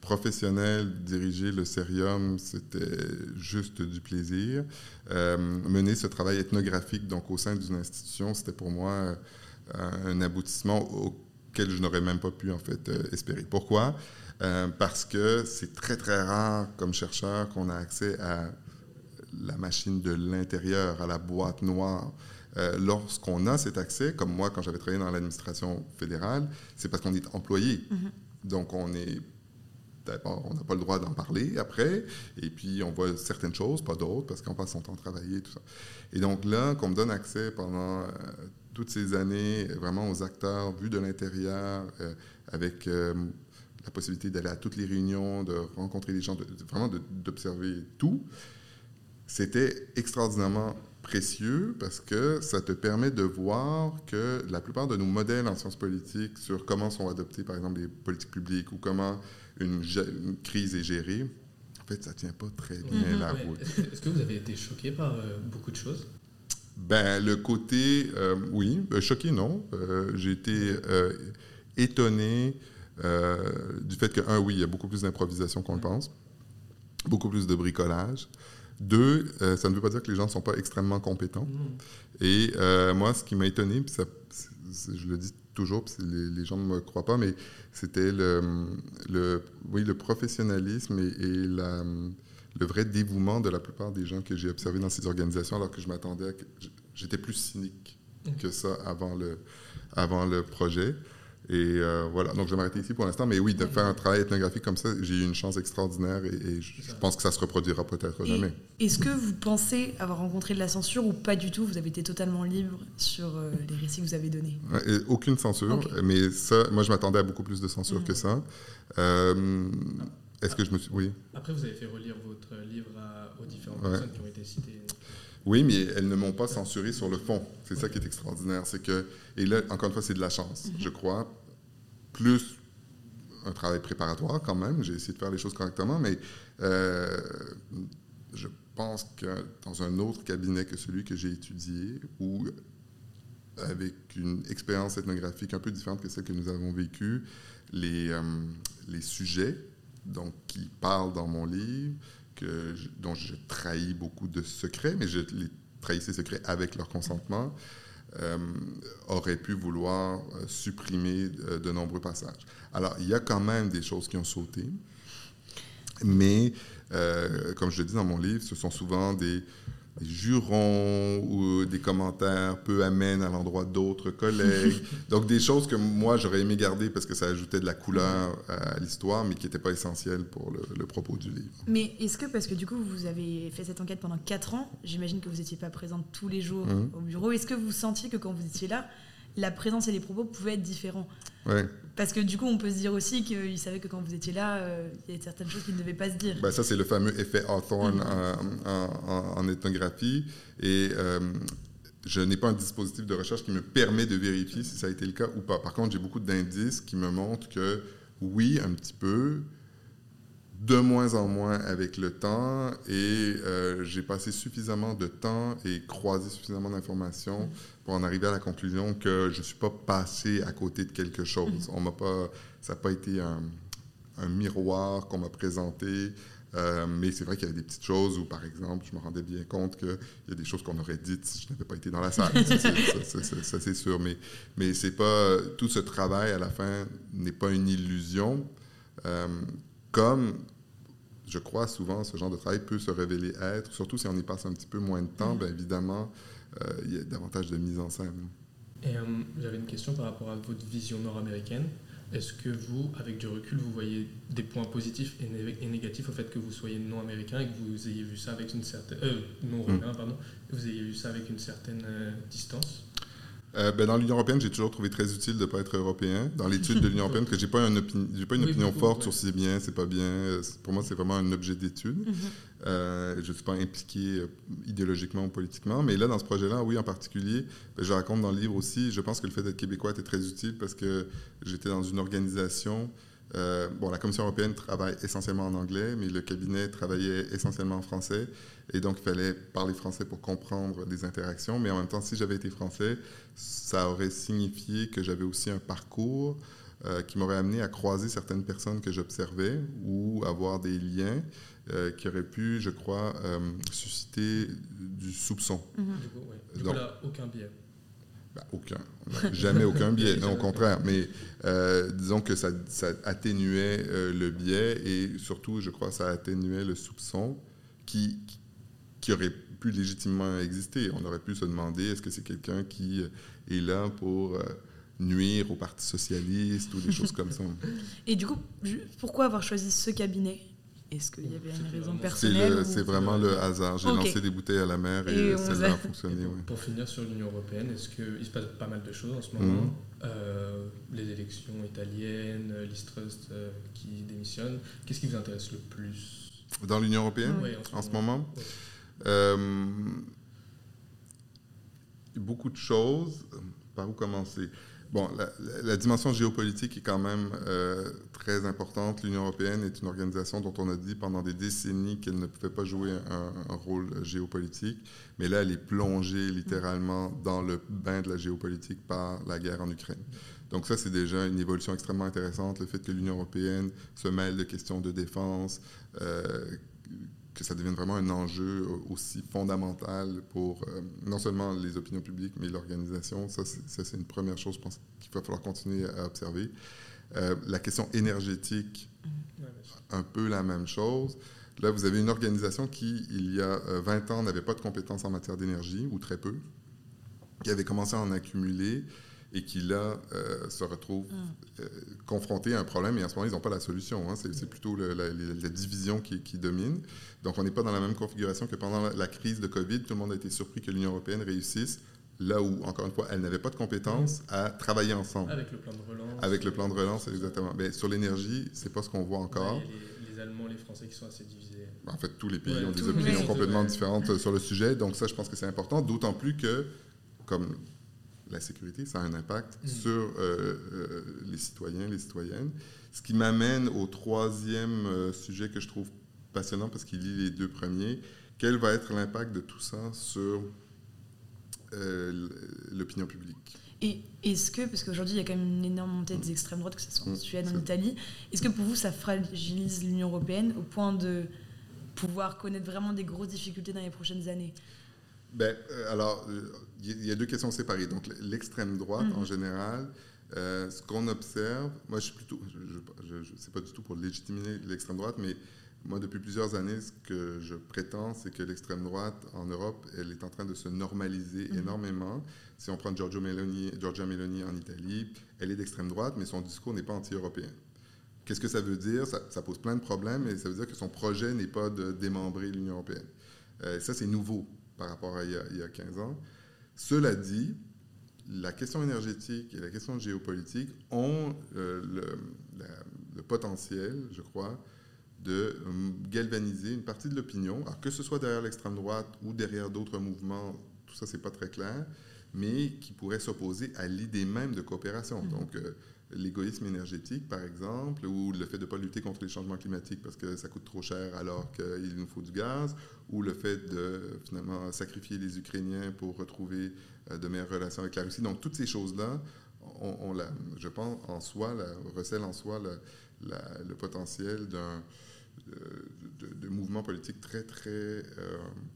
S3: professionnel, diriger le Cerium, c'était juste du plaisir. Euh, mener ce travail ethnographique donc au sein d'une institution, c'était pour moi un aboutissement auquel je n'aurais même pas pu en fait espérer. Pourquoi? Euh, parce que c'est très, très rare comme chercheur qu'on a accès à la machine de l'intérieur, à la boîte noire. Euh, lorsqu'on a cet accès, comme moi quand j'avais travaillé dans l'administration fédérale, c'est parce qu'on est employé. Mm-hmm. Donc on est on n'a pas le droit d'en parler après, et puis on voit certaines choses, pas d'autres, parce qu'on passe son temps à travailler, tout ça. Et donc là, qu'on me donne accès pendant euh, toutes ces années, vraiment aux acteurs vus de l'intérieur, avec la possibilité d'aller à toutes les réunions, de rencontrer les gens, de, vraiment d'observer tout, c'était extraordinairement précieux parce que ça te permet de voir que la plupart de nos modèles en sciences politiques sur comment sont adoptés, par exemple, les politiques publiques ou comment une, crise est gérée, en fait, ça ne tient pas très bien la route.
S1: Est-ce que vous avez été choqué par euh, beaucoup de choses?
S3: Ben, le côté, euh, oui, ben, choqué, non. Euh, j'ai été étonné euh, du fait que, un, oui, il y a beaucoup plus d'improvisation qu'on le pense, beaucoup plus de bricolage. Deux, euh, ça ne veut pas dire que les gens ne sont pas extrêmement compétents. Mm. Et euh, moi, ce qui m'a étonné, puis ça, je le dis toujours, puis les, gens ne me croient pas, mais c'était le, le, oui, le professionnalisme et, la, le vrai dévouement de la plupart des gens que j'ai observés dans ces organisations, alors que je m'attendais à... J'étais plus cynique mm. que ça avant le, avant le projet. Et euh, voilà, donc je vais m'arrêter ici pour l'instant. Mais oui, de faire un travail ethnographique comme ça, j'ai eu une chance extraordinaire et, je pense que ça se reproduira peut-être jamais.
S2: Est-ce que vous pensez avoir rencontré de la censure ou pas du tout? Vous avez été totalement libre sur euh, les récits que vous avez donnés?
S3: Aucune censure, mais ça, moi je m'attendais à beaucoup plus de censure que ça. Euh, est-ce que je me suis. Oui.
S1: Après, vous avez fait relire votre livre aux différentes personnes qui ont été citées.
S3: Oui, mais elles ne m'ont pas censuré sur le fond. C'est ça qui est extraordinaire. C'est que, et là, encore une fois, c'est de la chance, je crois. Plus un travail préparatoire quand même. J'ai essayé de faire les choses correctement, mais euh, je pense que dans un autre cabinet que celui que j'ai étudié, ou avec une expérience ethnographique un peu différente que celle que nous avons vécue, les, euh, les sujets donc, qui parlent dans mon livre, dont je trahis beaucoup de secrets, mais je les trahis ces secrets avec leur consentement, euh, aurait pu vouloir euh, supprimer euh, de nombreux passages. Alors, il y a quand même des choses qui ont sauté, mais comme je le dis dans mon livre, ce sont souvent des jurons ou des commentaires peu amènes à l'endroit d'autres collègues. Donc des choses que moi j'aurais aimé garder parce que ça ajoutait de la couleur à l'histoire, mais qui n'étaient pas essentielles pour le, propos du livre.
S2: Mais est-ce que, parce que du coup vous avez fait cette enquête pendant 4 ans, j'imagine que vous n'étiez pas présente tous les jours mmh. au bureau, est-ce que vous sentiez que quand vous étiez là, la présence et les propos pouvaient être différents
S3: ouais.
S2: Parce que du coup, on peut se dire aussi qu'il savait que quand vous étiez là, euh, il y a certaines choses qu'il ne devait pas se dire.
S3: Ben, ça, c'est le fameux effet Hawthorne mm-hmm. en, ethnographie. Et euh, je n'ai pas un dispositif de recherche qui me permet de vérifier si ça a été le cas ou pas. Par contre, j'ai beaucoup d'indices qui me montrent que oui, un petit peu, de moins en moins avec le temps et euh, j'ai passé suffisamment de temps et croisé suffisamment d'informations pour en arriver à la conclusion que je ne suis pas passé à côté de quelque chose. Mm-hmm. On m'a pas, ça n'a pas été un, miroir qu'on m'a présenté. Euh, mais c'est vrai qu'il y avait des petites choses où, par exemple, je me rendais bien compte qu'il y a des choses qu'on aurait dites si je n'avais pas été dans la salle. ça, c'est sûr. Mais, mais c'est pas, tout ce travail, à la fin, n'est pas une illusion comme je crois souvent ce genre de travail peut se révéler être, surtout si on y passe un petit peu moins de temps, bien évidemment, il y a davantage de mise en scène.
S1: Et j'avais une question par rapport à votre vision nord-américaine. Est-ce que vous, avec du recul, vous voyez des points positifs et, négatifs au fait que vous soyez non américain et que vous ayez vu ça avec une certaine euh, non mm. pardon, vous ayez vu ça avec une certaine euh, distance?
S3: Euh, ben, dans l'Union européenne, j'ai toujours trouvé très utile de ne pas être européen. Dans l'étude de l'Union européenne, que j'ai pas, j'ai pas une opinion forte sur si c'est bien, c'est pas bien. Pour moi, c'est vraiment un objet d'étude. Mm-hmm. Euh, je ne suis pas impliqué euh, idéologiquement ou politiquement. Mais là, dans ce projet-là, oui, en particulier, ben, je raconte dans le livre aussi, je pense que le fait d'être québécois était très utile parce que j'étais dans une organisation euh, bon, la Commission européenne travaille essentiellement en anglais, mais le cabinet travaillait essentiellement en français. Et donc, il fallait parler français pour comprendre les interactions. Mais en même temps, si j'avais été français, ça aurait signifié que j'avais aussi un parcours euh, qui m'aurait amené à croiser certaines personnes que j'observais ou avoir des liens euh, qui auraient pu, je crois, susciter du soupçon.
S1: Mm-hmm. Du coup, là, aucun biais.
S3: Ben, aucun. jamais aucun biais, au contraire. Mais euh, disons que ça, atténuait euh, le biais et surtout, je crois, ça atténuait le soupçon qui, qui aurait pu légitimement exister. On aurait pu se demander est-ce que c'est quelqu'un qui est là pour euh, nuire au Parti socialiste ou des choses comme ça?
S2: Et du coup, pourquoi avoir choisi ce cabinet? Est-ce qu'il y avait une raison personnelle
S3: C'est vraiment le hasard. J'ai lancé des bouteilles à la mer et, ça a fonctionné.
S1: Pour finir sur l'Union européenne, est-ce qu'il se passe pas mal de choses en ce moment mhm. euh, Les élections italiennes, l'Istrust euh, qui démissionne. Qu'est-ce qui vous intéresse le plus?
S3: Dans l'Union européenne? En, ce moment, euh, Beaucoup de choses. Par où commencer? Bon, la, dimension géopolitique est quand même euh, très importante. L'Union européenne est une organisation dont on a dit pendant des décennies qu'elle ne pouvait pas jouer un, rôle géopolitique, mais là, elle est plongée littéralement dans le bain de la géopolitique par la guerre en Ukraine. Donc ça, c'est déjà une évolution extrêmement intéressante, le fait que l'Union européenne se mêle de questions de défense, euh, que ça devienne vraiment un enjeu aussi fondamental pour euh, non seulement les opinions publiques, mais l'organisation. Ça, c'est une première chose, je pense, qu'il va falloir continuer à observer. Euh, la question énergétique, un peu la même chose. Là, vous avez une organisation qui, il y a 20 euh, ans, n'avait pas de compétences en matière d'énergie, ou très peu, qui avait commencé à en accumuler et qui, là, euh, se retrouvent mm. euh, confrontés à un problème et en ce moment, ils n'ont pas la solution. Hein. C'est plutôt la, division qui, domine. Donc, on n'est pas dans la même configuration que pendant la, crise de COVID. Tout le monde a été surpris que l'Union européenne réussisse là où, encore une fois, elle n'avait pas de compétences, mm. à travailler ensemble.
S1: Avec le plan de relance.
S3: Avec le plan de relance, exactement. Mais sur l'énergie, c'est pas ce qu'on voit encore.
S1: les, Allemands, les Français qui sont assez divisés.
S3: En fait, tous les pays ont des opinions complètement différentes sur le sujet. Donc ça, je pense que c'est important, d'autant plus que, comme la sécurité, ça a un impact mm. sur euh, euh, les citoyens, les citoyennes. Ce qui m'amène au troisième euh, sujet que je trouve passionnant parce qu'il lit les deux premiers. Quel va être l'impact de tout ça sur l'opinion publique?
S2: Et est-ce que, parce qu'aujourd'hui il y a quand même une énorme montée des extrêmes droites, que ce soit en mm. Suède, en Italie, est-ce que pour vous ça fragilise l'Union européenne au point de pouvoir connaître vraiment des grosses difficultés dans les prochaines années?
S3: Ben, alors, il y a deux questions séparées. Donc, l'extrême droite, en mhm. général, euh, ce qu'on observe, moi, je suis plutôt, je ne sais pas du tout pour légitimer l'extrême droite, mais moi, depuis plusieurs années, ce que je prétends, c'est que l'extrême droite en Europe, elle est en train de se normaliser mhm. énormément. Si on prend Giorgio Meloni, Giorgia Meloni en Italie, elle est d'extrême droite, mais son discours n'est pas anti-européen. Qu'est-ce que ça veut dire? Ça, ça, pose plein de problèmes, et ça veut dire que son projet n'est pas de démembrer l'Union européenne. Euh, ça, c'est nouveau par rapport à il y a 15 ans. Cela dit, la question énergétique et la question géopolitique ont euh, le, potentiel, je crois, de euh, galvaniser une partie de l'opinion, que ce soit derrière l'extrême droite ou derrière d'autres mouvements, tout ça, c'est pas très clair, mais qui pourrait s'opposer à l'idée même de coopération. Mm-hmm. Donc, euh, l'égoïsme énergétique, par exemple, ou le fait de ne pas lutter contre les changements climatiques parce que ça coûte trop cher alors qu'il nous faut du gaz, ou le fait de finalement sacrifier les Ukrainiens pour retrouver euh, de meilleures relations avec la Russie. Donc, toutes ces choses-là, on, je pense, en soi, la, recèlent en soi le potentiel d'un de, mouvements politiques très, très euh,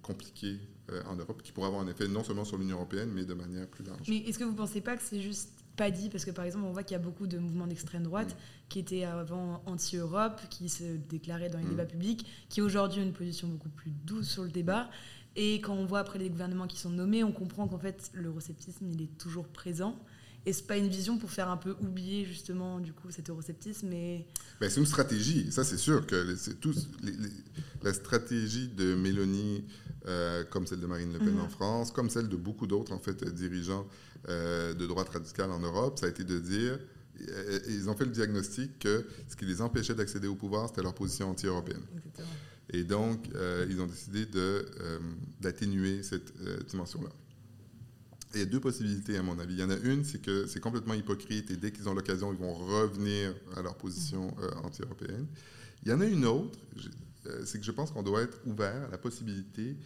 S3: compliqués euh, en Europe qui pourraient avoir un effet non seulement sur l'Union européenne, mais de manière plus large.
S2: Mais est-ce que vous ne pensez pas que c'est juste pas dit parce que par exemple on voit qu'il y a beaucoup de mouvements d'extrême droite mm. qui étaient avant anti-Europe, qui se déclaraient dans les mm. débats publics, qui aujourd'hui ont une position beaucoup plus douce sur le débat. Et quand on voit après les gouvernements qui sont nommés, on comprend qu'en fait l'eurosceptisme il est toujours présent. Et c'est pas une vision pour faire un peu oublier justement du coup cet eurosceptisme. Mais
S3: ben, c'est une stratégie. Ça c'est sûr que c'est tous la stratégie de Mélanie, euh, comme celle de Marine Le Pen mm. en France, comme celle de beaucoup d'autres en fait dirigeants euh, de droite radicale en Europe, ça a été de dire, euh, ils ont fait le diagnostic que ce qui les empêchait d'accéder au pouvoir, c'était leur position anti-européenne. Et donc, euh, ils ont décidé d'atténuer cette dimension-là. Il y a deux possibilités, à mon avis. Il y en a une, c'est que c'est complètement hypocrite et dès qu'ils ont l'occasion, ils vont revenir à leur position anti-européenne. Il y en a une autre, c'est que je pense qu'on doit être ouvert à la possibilité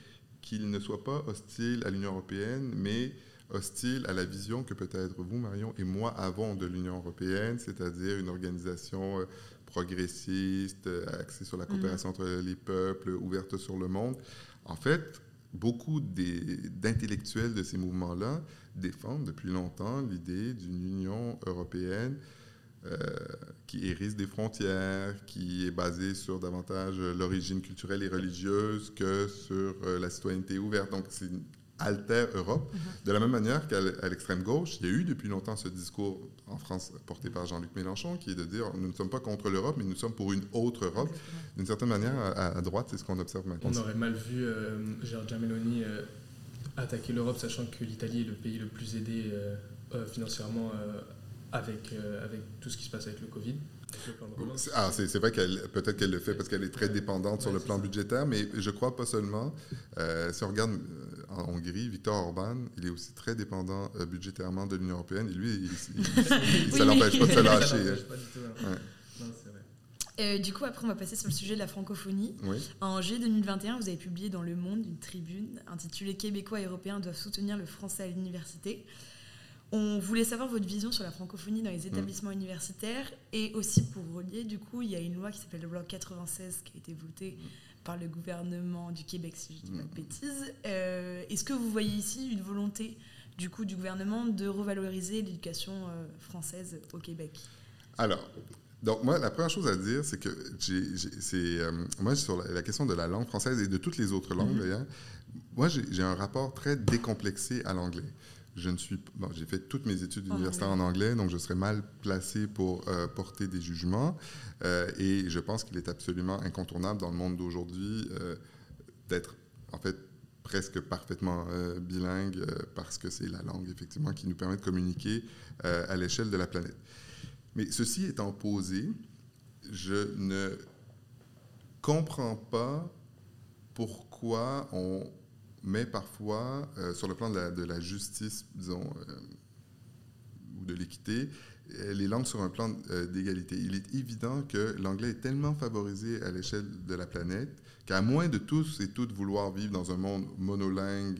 S3: qu'ils ne soient pas hostiles à l'Union européenne, mais hostile à la vision que peut-être vous, Marion, et moi avons de l'Union européenne, c'est-à-dire une organisation euh, progressiste, euh, axée sur la mhm. coopération entre les peuples, ouverte sur le monde. En fait, beaucoup d'intellectuels de ces mouvements-là défendent depuis longtemps l'idée d'une Union européenne euh, qui hérisse des frontières, qui est basée sur davantage l'origine culturelle et religieuse que sur la citoyenneté ouverte. Donc, c'est alter Europe. Mhm. De la même manière qu'à l'extrême gauche, il y a eu depuis longtemps ce discours en France porté par Jean-Luc Mélenchon qui est de dire nous ne sommes pas contre l'Europe, mais nous sommes pour une autre Europe. D'une certaine manière, à, droite, c'est ce qu'on observe maintenant.
S1: On aurait mal vu euh, Giorgia Meloni euh, attaquer l'Europe, sachant que l'Italie est le pays le plus aidé euh, euh, financièrement avec, avec tout ce qui se passe avec le Covid.
S3: Ah, c'est vrai qu'elle peut-être qu'elle le fait parce qu'elle est très dépendante sur le plan budgétaire, mais je crois pas seulement. si on regarde en Hongrie, Viktor Orban, il est aussi très dépendant euh, budgétairement de l'Union européenne. Et lui, ça l'empêche pas de se lâcher.
S2: Euh, du coup, après, on va passer sur le sujet de la francophonie. En juillet 2021, vous avez publié dans Le Monde une tribune intitulée Québécois et Européens doivent soutenir le français à l'université. On voulait savoir votre vision sur la francophonie dans les mm. établissements universitaires et aussi pour relier, du coup, il y a une loi qui s'appelle le loi 96 qui a été votée mm par le gouvernement du Québec, si je dis pas de mm. bêtises. Euh, est-ce que vous voyez ici une volonté du coup du gouvernement de revaloriser l'éducation euh, française au Québec?
S3: Alors, donc moi, la première chose à dire, c'est que c'est euh, moi sur la, question de la langue française et de toutes les autres langues mm-hmm. d'ailleurs, moi j'ai un rapport très décomplexé à l'anglais je ne suis bon, j'ai fait toutes mes études universitaires en anglais, donc je serais mal placé pour euh, porter des jugements. Euh, et je pense qu'il est absolument incontournable dans le monde d'aujourd'hui euh, d'être en fait presque parfaitement bilingue parce que c'est la langue effectivement qui nous permet de communiquer à l'échelle de la planète. Mais ceci étant posé, je ne comprends pas pourquoi on mais parfois, euh, sur le plan de la, justice, disons, euh, ou de l'équité, euh, les langues sur un plan d'égalité. Il est évident que l'anglais est tellement favorisé à l'échelle de la planète qu'à moins de tous et toutes vouloir vivre dans un monde monolingue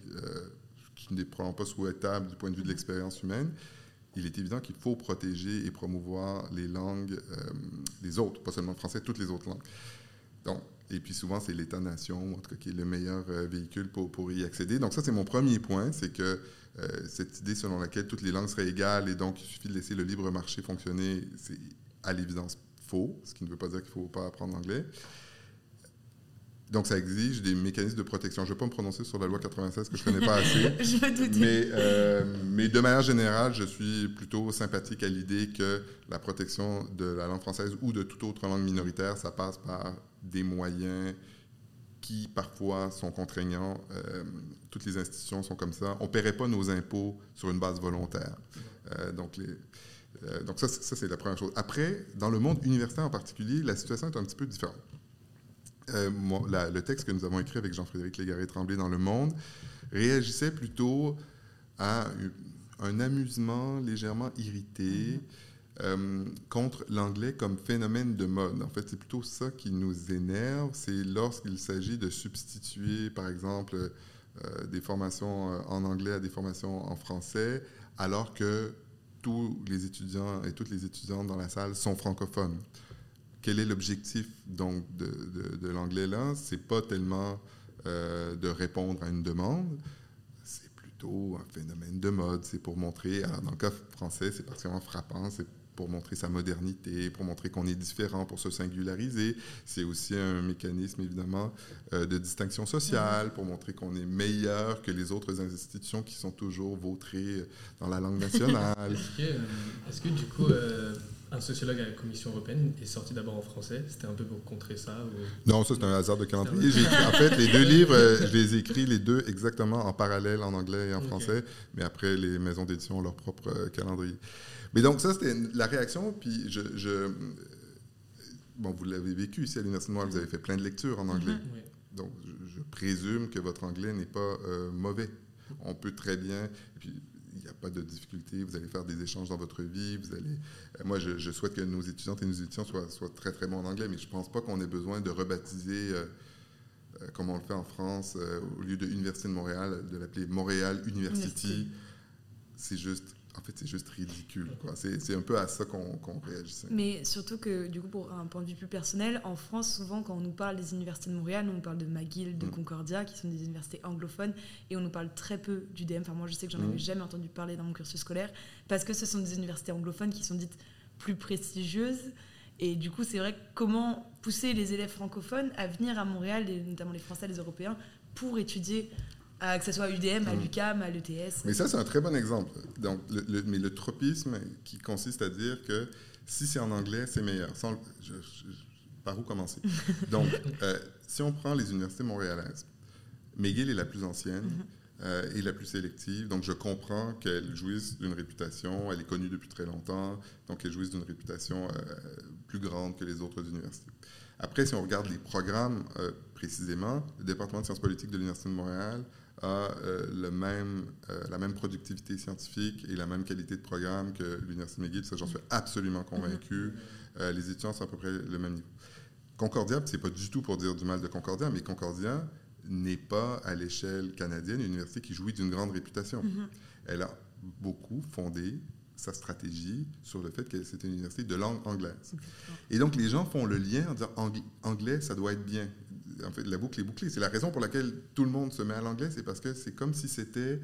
S3: qui n'est probablement pas souhaitable du point de vue de l'expérience humaine, il est évident qu'il faut protéger et promouvoir les langues, les autres, pas seulement le français, toutes les autres langues. Donc, et puis souvent, c'est l'État-nation, en tout cas, qui est le meilleur euh, véhicule pour, pour y accéder. Donc ça, c'est mon premier point, c'est que euh, cette idée selon laquelle toutes les langues seraient égales et donc il suffit de laisser le libre marché fonctionner, c'est à l'évidence faux, ce qui ne veut pas dire qu'il ne faut pas apprendre l'anglais. Donc, ça exige des mécanismes de protection. Je ne vais pas me prononcer sur la loi 96 que je ne connais pas assez.
S2: je
S3: mais, euh, mais de manière générale, je suis plutôt sympathique à l'idée que la protection de la langue française ou de toute autre langue minoritaire, ça passe par des moyens qui parfois sont contraignants. Euh, toutes les institutions sont comme ça. On ne paierait pas nos impôts sur une base volontaire. Euh, donc, euh, ça, c'est la première chose. Après, dans le monde universitaire en particulier, la situation est un petit peu différente. le texte que nous avons écrit avec Jean-Frédéric Légaré-Tremblay dans Le Monde réagissait plutôt à un amusement légèrement irrité. Euh, contre l'anglais comme phénomène de mode. En fait, c'est plutôt ça qui nous énerve, c'est lorsqu'il s'agit de substituer, par exemple, euh, des formations euh, en anglais à des formations en français, alors que tous les étudiants et toutes les étudiantes dans la salle sont francophones. Quel est l'objectif donc de, l'anglais là? C'est pas tellement de répondre à une demande, plutôt un phénomène de mode. C'est pour montrer, alors dans le cas français, c'est particulièrement frappant, c'est pour montrer sa modernité, pour montrer qu'on est différent, pour se singulariser. C'est aussi un mécanisme, évidemment, euh, de distinction sociale, pour montrer qu'on est meilleur que les autres institutions qui sont toujours vautrées dans la langue nationale.
S1: Est-ce que, du coup, euh, un sociologue à la Commission européenne est sorti d'abord en français? C'était un peu pour contrer ça
S3: Non, ça c'est un hasard de calendrier. en fait, les deux livres, euh, je les ai écrits les deux exactement en parallèle en anglais et en français, mais après, les maisons d'édition ont leur propre calendrier. Mais donc, ça, c'était la réaction. Puis, je, bon, vous l'avez vécu ici à l'Université de Montréal, vous avez fait plein de lectures en anglais. Mm-hmm. Donc, je, présume que votre anglais n'est pas euh, mauvais. On peut très bien. Puis, il n'y a pas de difficulté. Vous allez faire des échanges dans votre vie. Vous allez. Euh, moi, je, souhaite que nos étudiantes et nos étudiants soient, soient très très bons en anglais, mais je ne pense pas qu'on ait besoin de rebaptiser. Euh, comme on le fait en France, au lieu de Université de Montréal, de l'appeler Montréal University. C'est juste en fait, c'est juste ridicule. C'est un peu à ça qu'on réagissait.
S2: Mais surtout que, du coup, pour un point de vue plus personnel, en France, souvent, quand on nous parle des universités de Montréal, on nous parle de McGill, de mm. Concordia, qui sont des universités anglophones, et on nous parle très peu du DM. Enfin, moi, je sais que j'en avais mm. jamais entendu parler dans mon cursus scolaire, parce que ce sont des universités anglophones qui sont dites plus prestigieuses. Et du coup, c'est vrai comment pousser les élèves francophones à venir à Montréal, et notamment les Français, les Européens, pour étudier que ce soit à UDM, à mm. l'UCAM, à l'ETS.
S3: Mais ça, c'est un très bon exemple. Donc, le, mais le tropisme qui consiste à dire que si c'est en anglais, c'est meilleur. par où commencer? Donc, euh, si on prend les universités montréalaises, McGill est la plus ancienne. Mm-hmm. Euh, et la plus sélective. Donc, je comprends qu'elle jouisse d'une réputation, elle est connue depuis très longtemps, donc elle jouisse d'une réputation euh, plus grande que les autres universités. Après, si on regarde les programmes précisément, le département de sciences politiques de l'Université de Montréal a euh, le même, euh, la même productivité scientifique et la même qualité de programme que l'Université McGill. Ça, j'en suis absolument convaincu. Euh, les étudiants sont à peu près le même niveau. Concordia, c'est pas du tout pour dire du mal de Concordia, mais Concordia n'est pas à l'échelle canadienne une université qui jouit d'une grande réputation. Mm-hmm. Elle a beaucoup fondé sa stratégie sur le fait que c'était une université de langue anglaise. Et donc, les gens font le lien en disant anglais, ça doit être bien en fait, la boucle est bouclée. C'est la raison pour laquelle tout le monde se met à l'anglais, c'est parce que c'est comme si c'était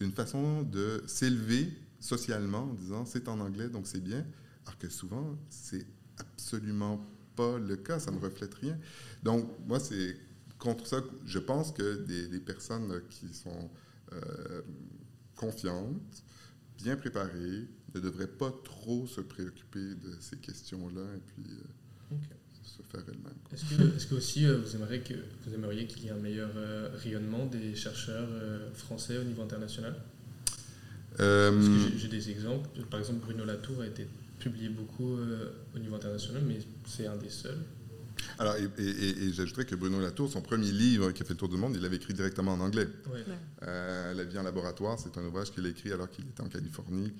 S3: une façon de s'élever socialement en disant c'est en anglais, donc c'est bien, alors que souvent, c'est absolument pas le cas, ça ne reflète rien. Donc, moi, c'est contre ça, je pense que des, personnes qui sont euh, confiantes, bien préparées, ne devraient pas trop se préoccuper de ces questions-là. Euh, faire elle-même.
S1: Est-ce que, aussi euh, vous, aimeriez que, vous aimeriez qu'il y ait un meilleur euh, rayonnement des chercheurs euh, français au niveau international? J'ai des exemples. Par exemple, Bruno Latour a été publié beaucoup au niveau international, mais c'est un des seuls.
S3: Alors, et, j'ajouterais que Bruno Latour, son premier livre qui a fait le tour du monde, il l'avait écrit directement en anglais. la vie en laboratoire, c'est un ouvrage qu'il a écrit alors qu'il était en Californie.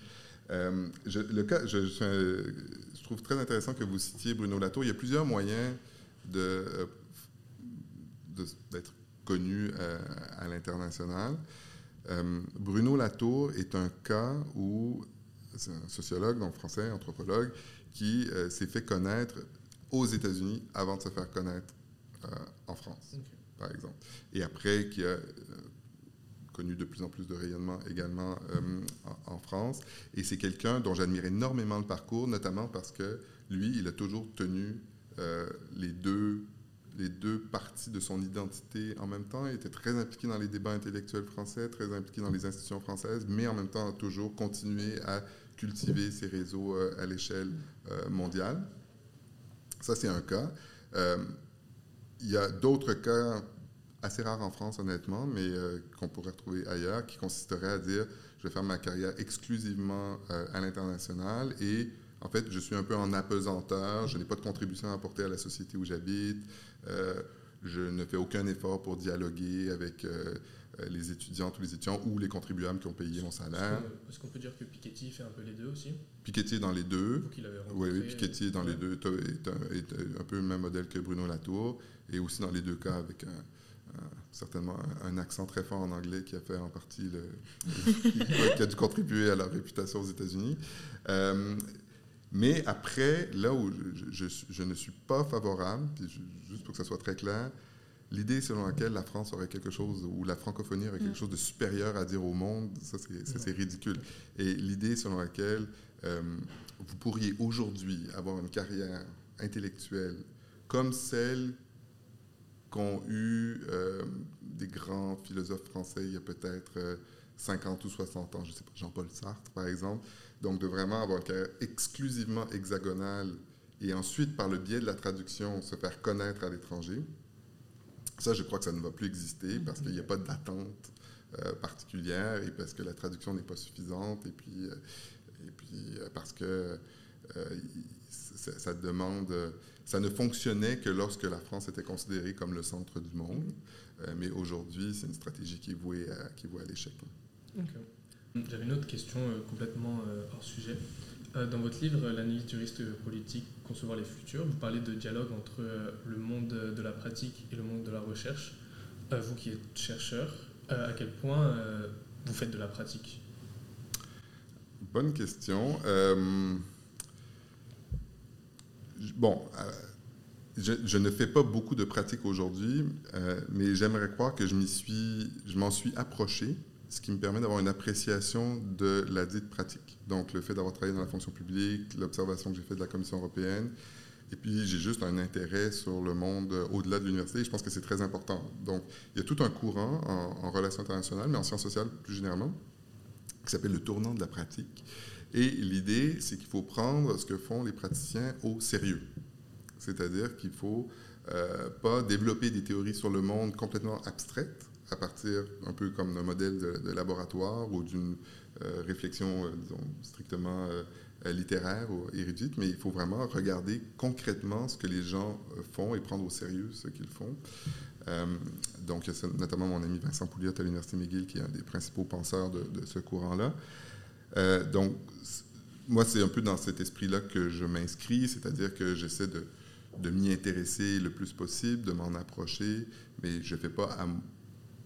S3: Je, le cas, je, je trouve très intéressant que vous citiez Bruno Latour. Il y a plusieurs moyens euh, d'être connu euh, à l'international. Euh, Bruno Latour est un cas où c'est un sociologue, donc français, anthropologue, qui s'est fait connaître aux États-Unis avant de se faire connaître en France, par exemple. Et après, qui a connu de plus en plus de rayonnement également euh, en, France. Et c'est quelqu'un dont j'admire énormément le parcours, notamment parce que lui, il a toujours tenu euh, les, deux, les deux parties de son identité en même temps. Il était très impliqué dans les débats intellectuels français, très impliqué dans les institutions françaises, mais en même temps a toujours continué à cultiver ses réseaux euh, à l'échelle mondiale. Ça, c'est un cas. il y a d'autres cas assez rare en France, honnêtement, mais euh, qu'on pourrait retrouver ailleurs, qui consisterait à dire je vais faire ma carrière exclusivement euh, à l'international et en fait, je suis un peu en apesanteur, je n'ai pas de contribution à apporter à la société où j'habite, euh, je ne fais aucun effort pour dialoguer avec les étudiants, tous les étudiants ou les contribuables qui ont payé mon salaire.
S1: Est-ce qu'on peut dire que Piketty fait un peu les deux aussi?
S3: Piketty est dans les deux. Oui, oui, Piketty est dans les deux, est un, est un, peu le même modèle que Bruno Latour, et aussi dans les deux cas avec un, certainement un, accent très fort en anglais qui a fait en partie le, qui, a dû contribuer à leur réputation aux États-Unis. Euh, mais après, là où je, ne suis pas favorable, juste pour que ça soit très clair, l'idée selon laquelle la France aurait quelque chose, ou la francophonie aurait quelque
S2: Mm.
S3: chose de supérieur à dire au monde, ça c'est, ça, c'est ridicule. Et l'idée selon laquelle euh, vous pourriez aujourd'hui avoir une carrière intellectuelle comme celle qu'ont eu euh, des grands philosophes français il y a peut-être euh, 50 ou 60 ans, je sais pas, Jean-Paul Sartre par exemple, donc de vraiment avoir une carrière exclusivement hexagonale et ensuite par le biais de la traduction se faire connaître à l'étranger. Ça, je crois que ça ne va plus exister parce qu'il n'y a pas d'attente euh, particulière et parce que la traduction n'est pas suffisante et puis, euh, et puis euh, parce que euh, ça demande. Ça ne fonctionnait que lorsque la France était considérée comme le centre du monde. Euh, mais aujourd'hui, c'est une stratégie qui est vouée à, qui est à l'échec.
S1: J'avais une autre question euh, complètement euh, hors sujet. Euh, dans votre livre, L'analyse du risque politique, concevoir les futurs, vous parlez de dialogue entre euh, le monde de la pratique et le monde de la recherche. Euh, vous qui êtes chercheur, euh, à quel point euh, vous faites de la pratique?
S3: Bonne question. Euh, bon, euh, je, ne fais pas beaucoup de pratiques aujourd'hui, euh, mais j'aimerais croire que je m'en suis approché, ce qui me permet d'avoir une appréciation de la dite pratique. Donc, le fait d'avoir travaillé dans la fonction publique, l'observation que j'ai faite de la Commission européenne, et puis j'ai juste un intérêt sur le monde euh, au-delà de l'université. Je pense que c'est très important. Donc, il y a tout un courant en, en relations internationales, mais en sciences sociales plus généralement, qui s'appelle le tournant de la pratique. Et l'idée, c'est qu'il faut prendre ce que font les praticiens au sérieux. C'est-à-dire qu'il ne faut euh, pas développer des théories sur le monde complètement abstraites, à partir un peu comme d'un modèle de, laboratoire ou d'une euh, réflexion, euh, disons, strictement littéraire ou érudite, mais il faut vraiment regarder concrètement ce que les gens font et prendre au sérieux ce qu'ils font. Donc, notamment mon ami Vincent Pouliot à l'Université McGill, qui est un des principaux penseurs de ce courant-là. Euh, donc, moi, c'est un peu dans cet esprit-là que je m'inscris, c'est-à-dire que j'essaie de, de m'y intéresser le plus possible, de m'en approcher, mais je ne fais pas à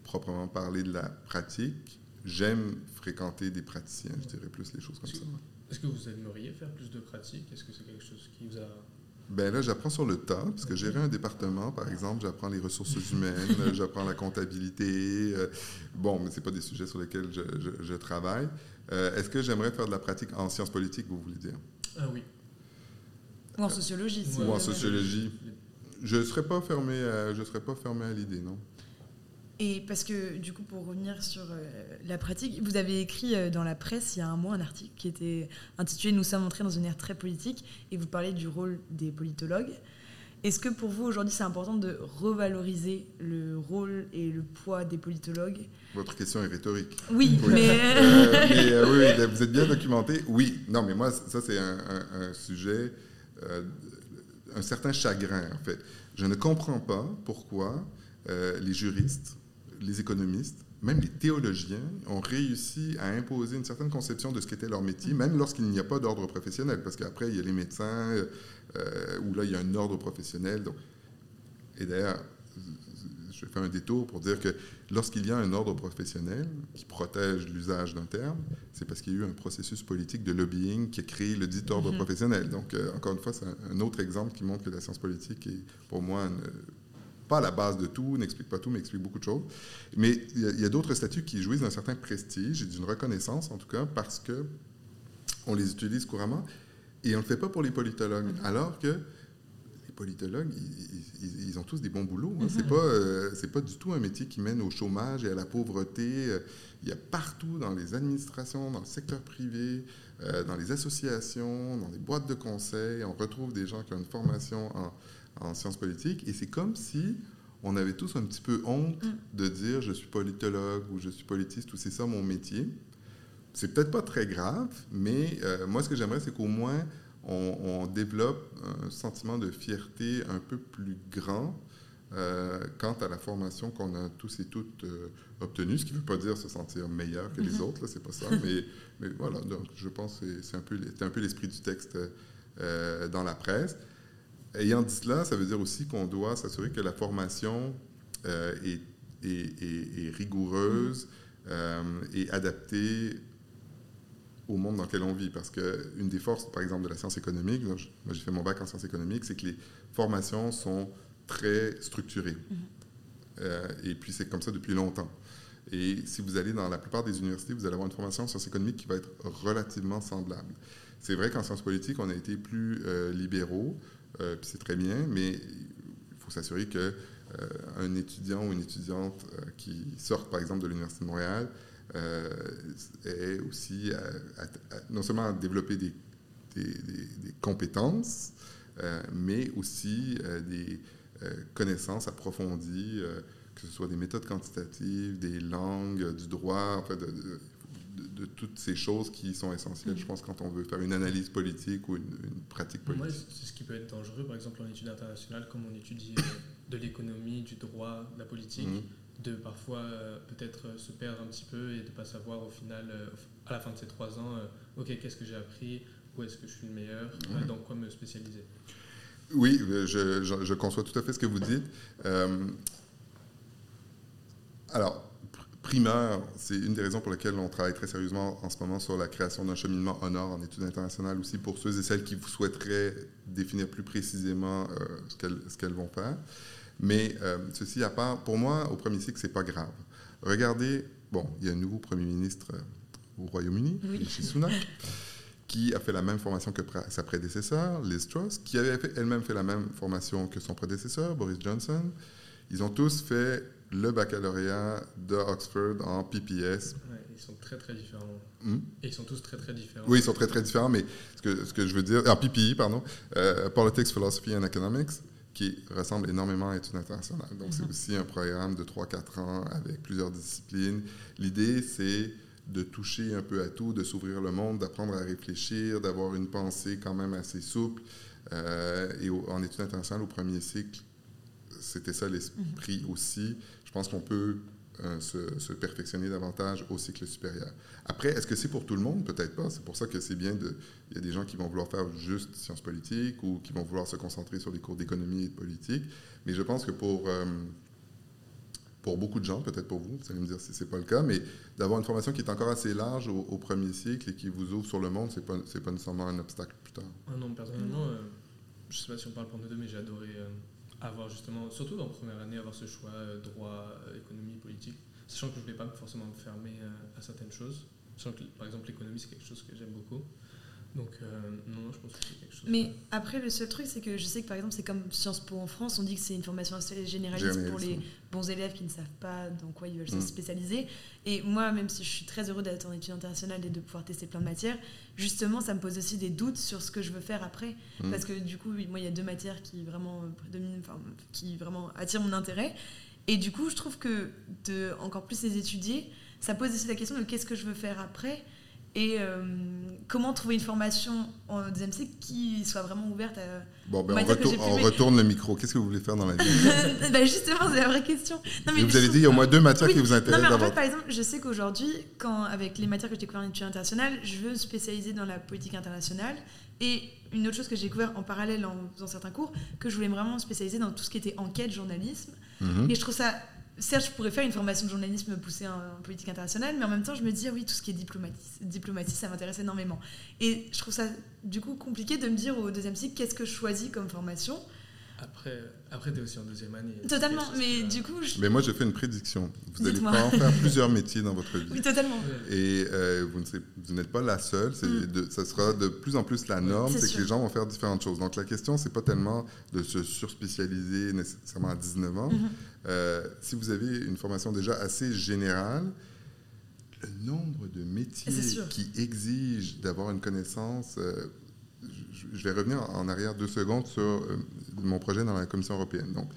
S3: proprement parler de la pratique. J'aime fréquenter des praticiens, je dirais plus les choses comme ça.
S1: Est-ce que vous aimeriez faire plus de pratique Est-ce que c'est quelque chose qui vous a...
S3: Ben là, j'apprends sur le tas, parce que gérer un département, par exemple, j'apprends les ressources humaines, j'apprends la comptabilité. euh, bon, mais ce n'est pas des sujets sur lesquels je, je- je travaille. Euh, Est-ce que j'aimerais faire de la pratique en sciences politiques, vous voulez dire?
S1: Ah oui.
S2: Ou en sociologie. si
S3: Ou en sociologie Je ne serais pas fermé à, je serais pas fermé à l'idée, non?
S2: Et parce que, du coup, pour revenir sur euh, la pratique, vous avez écrit euh, dans la presse il y a un mois un article qui était intitulé Nous sommes entrés dans une ère très politique et vous parlez du rôle des politologues. Est-ce que pour vous, aujourd'hui, c'est important de revaloriser le rôle et le poids des politologues?
S3: Votre question est rhétorique.
S2: Oui,
S3: Oui.
S2: mais.
S3: Euh, mais euh, oui, vous êtes bien documenté. Oui, non, mais moi, ça, c'est un, un- un sujet, euh, un certain chagrin, en fait. Je ne comprends pas pourquoi les juristes, les économistes, même les théologiens ont réussi à imposer une certaine conception de ce qu'était leur métier, même lorsqu'il n'y a pas d'ordre professionnel, parce qu'après, il y a les médecins, euh, où là, il y a un ordre professionnel. Donc, et d'ailleurs, je fais un détour pour dire que lorsqu'il y a un ordre professionnel qui protège l'usage d'un terme, c'est parce qu'il y a eu un processus politique de lobbying qui a créé le dit ordre
S2: Mhm.
S3: professionnel. Donc, euh, encore une fois, c'est un, un autre exemple qui montre que la science politique est, pour moi, une- pas à la base de tout, n'explique pas tout, mais explique beaucoup de choses. Mais il y a, d'autres statuts qui jouissent d'un certain prestige et d'une reconnaissance, en tout cas, parce que on les utilise couramment et on ne le fait pas pour les politologues.
S2: Mhm.
S3: Alors que les politologues, ils, ils- ils ont tous des bons boulots. hein.
S2: Mhm.
S3: C'est pas, euh, c'est pas du tout un métier qui mène au chômage et à la pauvreté. Il y a partout dans les administrations, dans le secteur privé, euh, dans les associations, dans les boîtes de conseil, on retrouve des gens qui ont une formation en, en sciences politiques. Et c'est comme si on avait tous un petit peu honte
S2: Mm.
S3: de dire je suis politologue ou je suis politiste ou c'est ça mon métier. C'est peut-être pas très grave, mais euh, moi, ce que j'aimerais, c'est qu'au moins, on, on développe un sentiment de fierté un peu plus grand euh, quant à la formation qu'on a tous et toutes euh, obtenue, ce qui ne veut pas dire se sentir meilleur que les
S2: Mhm.
S3: autres, c'est pas ça, mais, mais voilà, donc je pense que c'est- un peu, un peu l'esprit du texte euh, dans la presse. Ayant dit cela, ça veut dire aussi qu'on doit s'assurer que la formation euh, est, est- est- est rigoureuse euh, et adaptée au monde dans lequel on vit. Parce qu'une des forces, par exemple, de la science économique, moi j'ai fait mon bac en sciences économiques, c'est que les formations sont très structurées. Euh, et puis, c'est comme ça depuis longtemps. Et si vous allez dans la plupart des universités, vous allez avoir une formation en sciences économiques qui va être relativement semblable. C'est vrai qu'en sciences politiques, on a été plus libéraux, euh, c'est très bien, mais il faut s'assurer que un étudiant ou une étudiante qui sort, par exemple, de l'Université de Montréal ait aussi non seulement à développer des, compétences, mais aussi des connaissances approfondies que ce soit des méthodes quantitatives, des langues, du droit, toutes ces choses qui sont essentielles, je pense, quand on veut faire une analyse politique ou une, pratique politique.
S1: Moi, c'est ce qui peut être dangereux, par exemple, en études internationales, comme on étudie euh, de l'économie, du droit, de la politique, mm. de parfois euh, peut-être euh, se perdre un petit peu et de ne pas savoir au final, à la fin de ces trois ans, OK, qu'est-ce que j'ai appris, où est-ce que je suis le meilleur, dans quoi me spécialiser.
S3: Oui, je, je, conçois tout à fait ce que vous dites. Alors, primeur, c'est une des raisons pour lesquelles on travaille très sérieusement en ce moment sur la création d'un cheminement honneur en études internationales aussi pour ceux et celles qui souhaiteraient définir plus précisément euh, ce qu'elles vont faire. Mais euh, ceci à part, pour moi, au premier cycle, c'est pas grave. Regardez, bon, il y a un nouveau premier ministre euh, au Royaume-Uni, oui. Sunak, qui a fait la même formation que sa prédécesseur, Liz Truss, qui avait elle-même fait la même formation que son prédécesseur, Boris Johnson. Ils ont tous fait le baccalauréat de Oxford en PPS.
S1: ils sont très très différents. Hmm? Et ils sont tous très très différents.
S3: Oui, ils sont très très différents, mais ce que, ce que je veux dire, en PPE, pardon, euh, Politics, Philosophy and Economics, qui ressemble énormément à études internationales. Donc, c'est mhm. aussi un programme de 3-4 ans avec plusieurs disciplines. L'idée, c'est de toucher un peu à tout, de s'ouvrir le monde, d'apprendre à réfléchir, d'avoir une pensée quand même assez souple. Euh, et en études internationales, au premier cycle, c'était ça l'esprit mhm. aussi. Je pense qu'on peut euh, se, perfectionner davantage au cycle supérieur. Après, est-ce que c'est pour tout le monde? Peut-être pas. C'est pour ça que c'est bien de. Il y a des gens qui vont vouloir faire juste sciences politiques ou qui vont vouloir se concentrer sur les cours d'économie et de politique. Mais je pense que pour. Euh, pour beaucoup de gens, peut-être pour vous, vous allez me dire si ce n'est pas le cas, mais d'avoir une formation qui est encore assez large au, premier cycle et qui vous ouvre sur le monde, ce n'est pas, pas nécessairement un obstacle plus tard.
S1: Ah non, personnellement, euh, je ne sais pas si on parle pour nous deux, mais j'ai adoré avoir justement, surtout dans la première année, avoir ce choix euh, droit, euh, économie, politique, sachant que je ne voulais pas forcément me fermer euh, à certaines choses. Sachant que, par exemple, l'économie, c'est quelque chose que j'aime beaucoup. Donc, non, je pense que c'est quelque chose.
S2: Mais après, le seul truc, c'est que je sais que par exemple, c'est comme Sciences Po en France, on dit que c'est une formation assez généraliste pour les bons élèves qui ne savent pas dans quoi ils veulent se mm. spécialiser. Et moi, même si je suis très heureux d'être en études internationales et de pouvoir tester plein de matières, justement, ça me pose aussi des doutes sur ce que je veux faire après. Mm. Parce que du coup, moi, il y a deux matières qui vraiment, qui vraiment attirent mon intérêt. Et du coup, je trouve que de encore plus les étudier, ça pose aussi la question de qu'est-ce que je veux faire après et euh, comment trouver une formation en deuxième cycle qui soit vraiment ouverte à.
S3: Bon, ben on, retourne le micro. Qu'est-ce que vous voulez faire dans la vie
S2: ben Justement, c'est la vraie question.
S3: Non, mais vous avez dit il y a au moins deux matières qui vous intéressent.
S2: Non, mais en fait, par exemple, je sais qu'aujourd'hui, quand avec les matières que j'ai découvertes en études internationales, je veux spécialiser dans la politique internationale. Et une autre chose que j'ai découvert en parallèle en faisant certains cours, que je voulais vraiment spécialiser dans tout ce qui était enquête, journalisme. Mhm. Et je trouve ça certes, je pourrais faire une formation de journalisme poussée en, politique internationale, mais en même temps, je me dis, ah oui, tout ce qui est diplomatie, diplomatie ça m'intéresse énormément. Et je trouve ça, du coup, compliqué de me dire au deuxième cycle, qu'est-ce que je choisis comme formation
S1: après, après tu es aussi en deuxième année.
S2: Totalement, mais du coup...
S3: Mais moi, j'ai fait une prédiction. Vous allez pouvoir faire plusieurs métiers dans votre vie.
S2: Oui, totalement.
S3: Et euh, vous n'êtes pas la seule. Mm. ça sera de plus en plus la norme, c'est que les gens vont faire différentes choses. Donc, la question, c'est pas tellement de se surspécialiser nécessairement à 19 ans. Mm-hmm. Euh, si vous avez une formation déjà assez générale, le nombre de métiers qui exigent d'avoir une connaissance... Euh, je vais revenir en arrière deux secondes sur euh, mon projet dans la Commission européenne. Donc,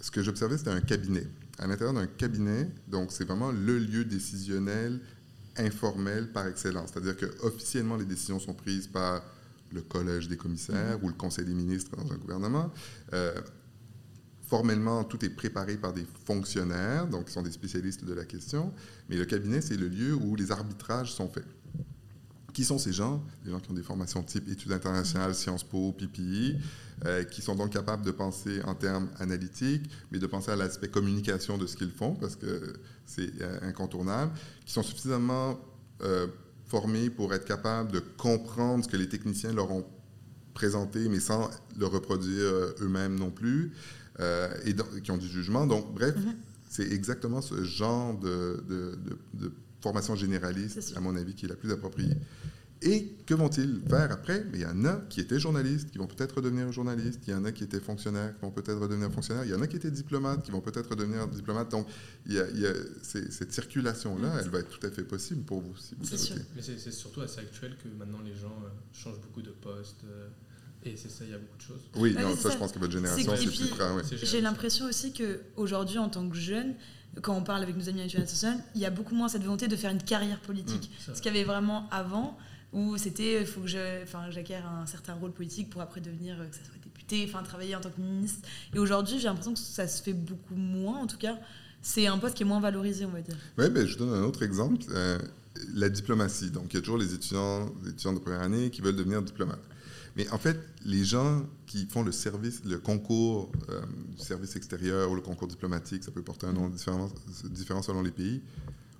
S3: ce que j'observais, c'était un cabinet. À l'intérieur d'un cabinet, donc c'est vraiment le lieu décisionnel informel par excellence. C'est-à-dire que officiellement, les décisions sont prises par le collège des commissaires mm-hmm. ou le conseil des ministres dans un gouvernement. Euh, formellement, tout est préparé par des fonctionnaires, donc qui sont des spécialistes de la question. Mais le cabinet, c'est le lieu où les arbitrages sont faits. Qui sont ces gens? Des gens qui ont des formations type études internationales, Sciences Po, PPI, euh, qui sont donc capables de penser en termes analytiques, mais de penser à l'aspect communication de ce qu'ils font, parce que c'est euh, incontournable, qui sont suffisamment euh, formés pour être capables de comprendre ce que les techniciens leur ont présenté, mais sans le reproduire eux-mêmes non plus, et qui ont du jugement. Donc, bref, mm-hmm. c'est exactement ce genre de, de- de- de formation généraliste, à mon avis, qui est la plus appropriée. Et que vont-ils faire après? Mais il y en a qui étaient journalistes, qui vont peut-être redevenir journalistes. Il y en a qui étaient fonctionnaires, qui vont peut-être redevenir fonctionnaires. Il y en a qui étaient diplomates, qui vont peut-être redevenir diplomates. Donc, il y a, il y a ces- cette circulation-là,
S2: Mm.
S3: elle va être tout à fait possible pour vous si vous
S2: C'est
S3: le
S2: sûr.
S3: souhaitez.
S1: Mais c'est c'est surtout assez actuel que maintenant les gens euh, changent beaucoup de postes. euh, et c'est ça, il y a beaucoup de choses.
S3: Oui,
S2: Ah
S3: non, ça,
S2: ça.
S3: je pense que votre génération, c'est plus ouais.
S2: J'ai l'impression aussi qu'aujourd'hui, en tant que jeune, quand on parle avec nos amis à nationale, il y a beaucoup moins cette volonté de faire une carrière politique.
S1: C'est
S2: Ce qu'il y avait vraiment avant, où c'était il faut que je- enfin, j'acquière un certain rôle politique pour après devenir, euh, que ça soit député, enfin travailler en tant que ministre. Et aujourd'hui, j'ai l'impression que ça se fait beaucoup moins, en tout cas. C'est un poste qui est moins valorisé, on va dire.
S3: Oui, ben, je donne un autre exemple. euh, la diplomatie. Donc, il y a toujours les étudiants, les étudiants de première année qui veulent devenir diplomates. Mais en fait, les gens qui font le service, le concours euh, du service extérieur ou le concours diplomatique, ça peut porter un nom différent, différent selon les pays.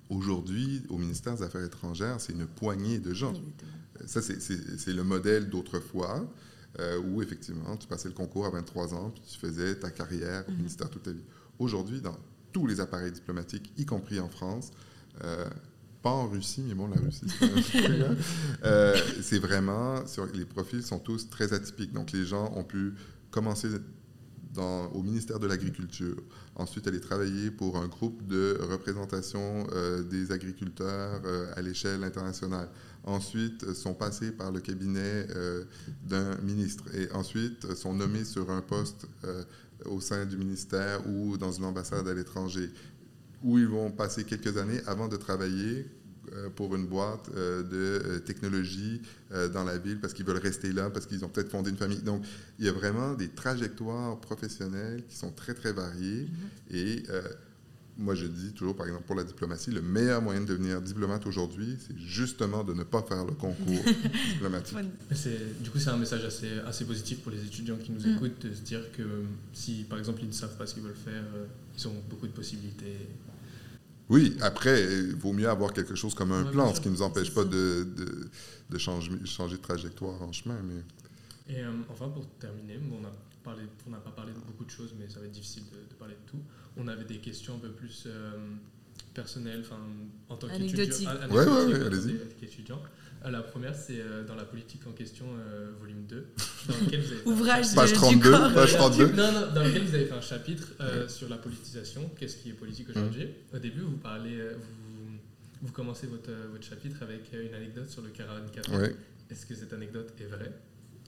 S3: Aujourd'hui, au ministère des Affaires étrangères, c'est une poignée de gens. Ça, c'est- le modèle d'autrefois, euh, où effectivement, tu passais le concours à 23 ans, puis tu faisais ta carrière au
S2: Mhm.
S3: ministère toute ta vie. Aujourd'hui, dans tous les appareils diplomatiques, y compris en France, euh, pas en Russie, mais bon, la Russie, c'est. Euh, c'est vraiment, sur- les profils sont tous très atypiques. Donc, les gens ont pu commencer dans- au ministère de l'Agriculture, ensuite aller travailler pour un groupe de représentation euh, des agriculteurs euh, à l'échelle internationale. Ensuite, sont passés par le cabinet d'un ministre et ensuite sont nommés sur un poste au sein du ministère ou dans une ambassade à l'étranger, où ils vont passer quelques années avant de travailler euh, pour une boîte euh, de euh, technologie dans la ville parce qu'ils veulent rester là, parce qu'ils ont peut-être fondé une famille. Donc, il y a vraiment des trajectoires professionnelles qui sont très, très variées. Et euh, moi, je dis toujours, par exemple, pour la diplomatie, le meilleur moyen de devenir diplomate aujourd'hui, c'est justement de ne pas faire le concours diplomatique.
S1: Du coup, c'est un message assez, assez positif pour les étudiants qui nous
S2: Mm.
S1: écoutent de se dire que si, par exemple, ils ne savent pas ce qu'ils veulent faire, ils ont beaucoup de possibilités.
S3: Oui, après, il vaut mieux avoir quelque chose comme un plan, ce qui ne nous empêche pas de, de, de changer, changer de trajectoire en chemin. Mais...
S1: Et euh, enfin, pour terminer, on a parlé, on n'a pas parlé de beaucoup de choses, mais ça va être difficile de, de parler de tout. On avait des questions un peu plus euh, personnelles, enfin, en tant qu'étudiant. an-
S3: Ouais, ouais, allez-y.
S1: Euh, La première, c'est euh, dans la politique en question, euh, volume 2, dans lequel vous avez fait un
S2: Ouvrage
S1: chapitre-
S3: Page
S2: du
S3: 32,
S2: corps.
S3: page 32.
S1: Non, non, dans lequel vous avez fait un chapitre euh, sur la politisation, qu'est-ce qui est politique aujourd'hui. Au début, vous parlez, vous, vous commencez votre, votre chapitre avec une anecdote sur le Caravane 4.
S3: Ouais.
S1: Est-ce que cette anecdote est vraie?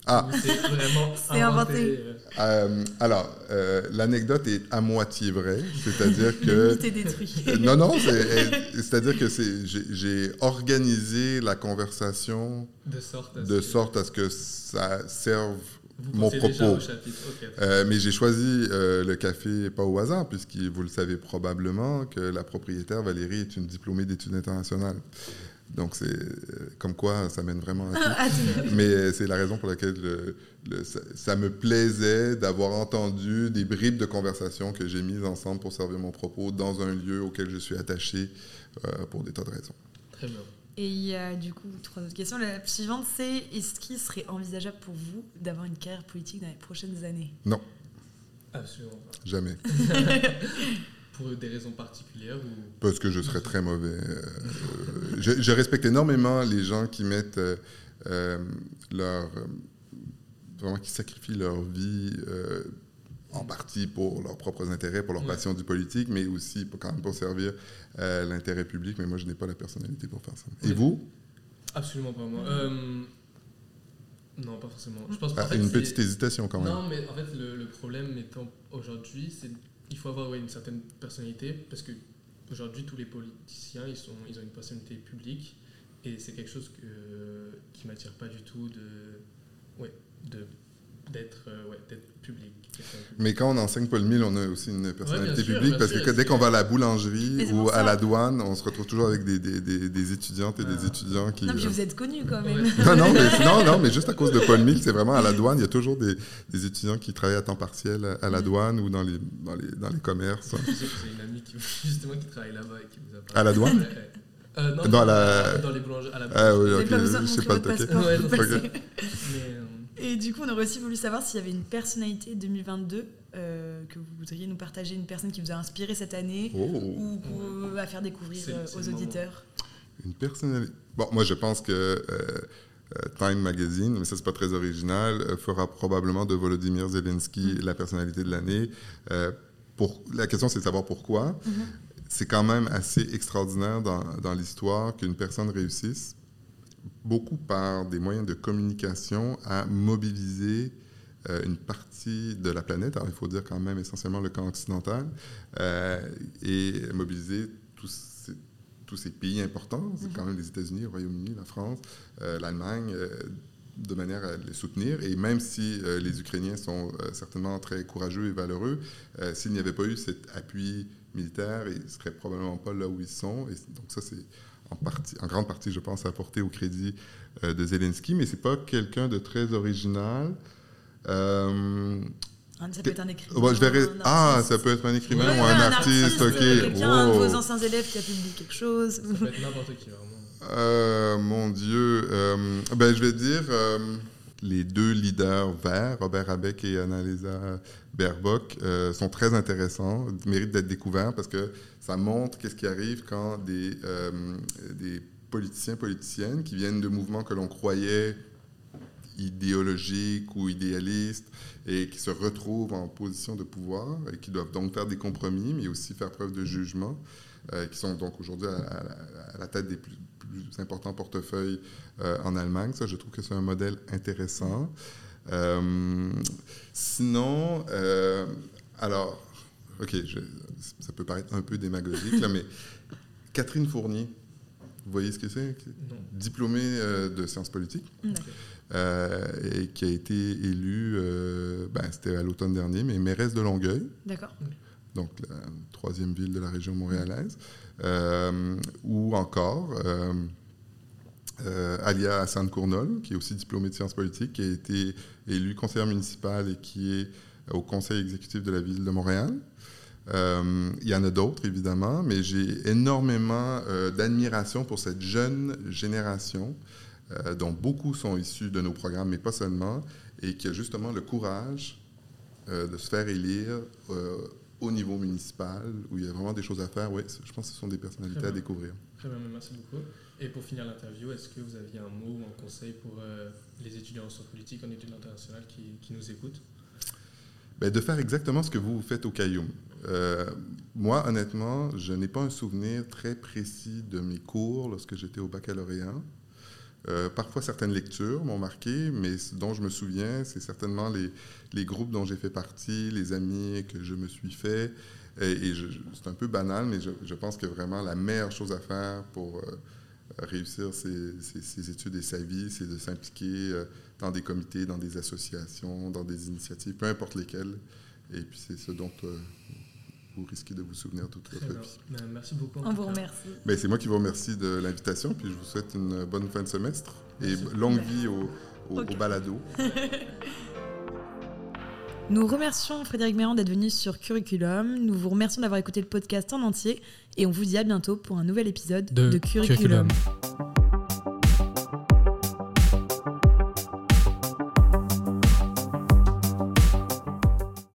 S3: Ah.
S1: C'est vraiment
S2: C'est inventé.
S1: euh,
S3: Euh, alors, euh, l'anecdote est à moitié vraie, c'est-à-dire que...
S2: Détruit.
S3: Euh, Non, non, c'est- c'est-à-dire que c'est- j'ai j'ai organisé la conversation
S1: de sorte à ce
S3: de
S1: que
S3: sorte à ce que ça serve
S1: vous
S3: mon
S1: déjà
S3: propos.
S1: au chapitre. Ok.
S3: Euh, mais j'ai choisi euh, le café pas au hasard, puisque vous le savez probablement que la propriétaire Valérie est une diplômée d'études internationales. Donc c'est euh, comme quoi ça mène vraiment à tout. Mais euh, c'est la raison pour laquelle le- le- ça, ça me plaisait d'avoir entendu des bribes de conversation que j'ai mises ensemble pour servir mon propos dans un lieu auquel je suis attaché euh, pour des tas de raisons.
S1: Très bien.
S2: Et il y a du coup trois autres questions. La suivante, c'est est-ce qu'il serait envisageable pour vous d'avoir une carrière politique dans les prochaines années?
S1: Absolument pas.
S3: Jamais.
S1: Pour des raisons particulières ou
S3: Parce que je serais très mauvais. Euh, je, je respecte énormément les gens qui mettent euh, euh, leur. vraiment qui sacrifient leur vie euh, en partie pour leurs propres intérêts, pour leur
S1: Ouais.
S3: passion du politique, mais aussi pour, quand même pour servir euh, l'intérêt public. Mais moi, je n'ai pas la personnalité pour faire ça. Et
S1: Oui.
S3: vous?
S1: Absolument pas moi. Euh, non, pas forcément. Je pense
S3: Ah, Une petite hésitation quand même.
S1: Non, mais en fait, le, le problème étant aujourd'hui, c'est il faut avoir une certaine personnalité parce que aujourd'hui, tous les politiciens, ils, ils ont une personnalité publique et c'est quelque chose que, qui m'attire pas du tout de d'être euh, ouais, public.
S3: Mais quand on enseigne Paul Mille, on a aussi une personnalité
S1: sûr,
S3: publique parce
S1: sûr,
S3: que dès qu'on va à la
S2: Mais
S3: boulangerie ou à la douane, on se retrouve toujours avec des, des, des, des étudiantes et des
S1: Ah.
S3: étudiants qui.
S2: Non, puis
S3: euh,
S2: vous êtes connu quand même.
S1: Ouais.
S3: Non, non, mais, non, non, mais juste à cause de Paul Mille, c'est vraiment à la douane. Il y a toujours des, des étudiants qui travaillent à temps partiel à, à la
S2: Mm.
S3: douane ou dans les, dans les, dans les commerces.
S1: Je sais que j'ai une amie qui justement qui travaille là-bas et qui vous a parlé.
S3: À la douane.
S1: Euh, non,
S3: Dans la-
S1: dans les boulangeries à la
S3: Ah oui, ok, je sais pas le.
S1: Ouais. Mais, euh,
S2: Et du coup, on aurait aussi voulu savoir s'il y avait une personnalité 2022 euh, que vous voudriez nous partager, une personne qui vous a inspiré cette année
S3: Oh.
S2: ou qu'on va faire découvrir euh, aux auditeurs.
S3: Une personnalité. Bon, moi, je pense que euh, euh, Time Magazine, mais ça, c'est pas très original, euh, fera probablement de Volodymyr Zelensky la personnalité de l'année. Euh, pour... La question, c'est de savoir pourquoi. C'est quand même assez extraordinaire dans, dans l'histoire qu'une personne réussisse, beaucoup par des moyens de communication, à mobiliser euh, une partie de la planète, alors il faut dire quand même essentiellement le camp occidental, euh, et mobiliser tous ces, tous ces pays importants, c'est quand même les États-Unis, le Royaume-Uni, la France, euh, l'Allemagne, de manière à les soutenir. Et même si les Ukrainiens sont certainement très courageux et valeureux, s'il n'y avait pas eu cet appui militaire, ils ne seraient probablement pas là où ils sont. Et donc ça, c'est en, partie, en grande partie, je pense, à porter au crédit euh, de Zelensky, mais c'est pas quelqu'un de très original. Euh,
S2: Ah, Ça peut être un écrivain.
S3: bon, je verrai.
S2: un
S3: Ah,
S2: artiste.
S3: ça peut être un écrivain
S2: Ouais,
S3: ou
S2: ouais,
S3: un, artiste, ok.
S2: Quelqu'un, un de vos anciens élèves qui a publié quelque chose.
S1: Ça peut être n'importe qui, vraiment.
S3: Euh, mon Dieu. euh, ben, je vais dire euh, les deux leaders verts, Robert Abeck et Annalisa Baerbock, euh, sont très intéressants, méritent d'être découverts parce que ça montre qu'est-ce qui arrive quand des, euh, des politiciens, politiciennes qui viennent de mouvements que l'on croyait idéologiques ou idéalistes et qui se retrouvent en position de pouvoir et qui doivent donc faire des compromis, mais aussi faire preuve de jugement, euh, qui sont donc aujourd'hui à, la tête des plus, plus importants portefeuilles euh, en Allemagne. Ça, je trouve que c'est un modèle intéressant. Euh, sinon, euh, alors, ok, je- ça peut paraître un peu démagogique, là, mais Catherine Fournier, vous voyez ce que c'est? Diplômée euh, de sciences politiques euh, et qui a été élue, euh, ben, c'était à l'automne dernier, mais mairesse de Longueuil,
S2: D'accord.
S3: Donc la troisième ville de la région montréalaise, euh, ou encore euh, euh, Alia Hassan Cournol, qui est aussi diplômée de sciences politiques, qui a été élue conseillère municipale et qui est au conseil exécutif de la ville de Montréal. Il y en a d'autres, évidemment, mais j'ai énormément d'admiration pour cette jeune génération, dont beaucoup sont issus de nos programmes, mais pas seulement, et qui a justement le courage de se faire élire au niveau municipal, où il y a vraiment des choses à faire. Oui, je pense que ce sont des personnalités à découvrir.
S1: Très bien, merci beaucoup. Et pour finir l'interview, est-ce que vous aviez un mot ou un conseil pour euh, les étudiants en sciences politiques, en études internationales qui, qui nous écoutent?
S3: Ben, de faire exactement ce que vous, vous faites au Caillou. Euh, moi, honnêtement, je n'ai pas un souvenir très précis de mes cours lorsque j'étais au baccalauréat. Euh, parfois, certaines lectures m'ont marqué, mais ce dont je me souviens, c'est certainement les, groupes dont j'ai fait partie, les amis que je me suis fait. Et, c'est un peu banal, mais je, pense que vraiment la meilleure chose à faire pour euh, réussir ses, études et sa vie, c'est de s'impliquer euh, dans des comités, dans des associations, dans des initiatives, peu importe lesquelles. Et puis c'est ce dont vous risquez de vous souvenir toute votre vie.
S1: Ben, merci beaucoup.
S2: On vous remercie.
S3: Ben, c'est moi qui vous remercie de l'invitation, puis je vous souhaite une bonne fin de semestre et
S1: Merci.
S3: longue vie au, au,
S2: Ok.
S3: au balado.
S2: Nous remercions Frédéric Méran d'être venu sur Curriculum. Nous vous remercions d'avoir écouté le podcast en entier et on vous dit à bientôt pour un nouvel épisode
S1: De
S2: de Curriculum.
S1: Curriculum.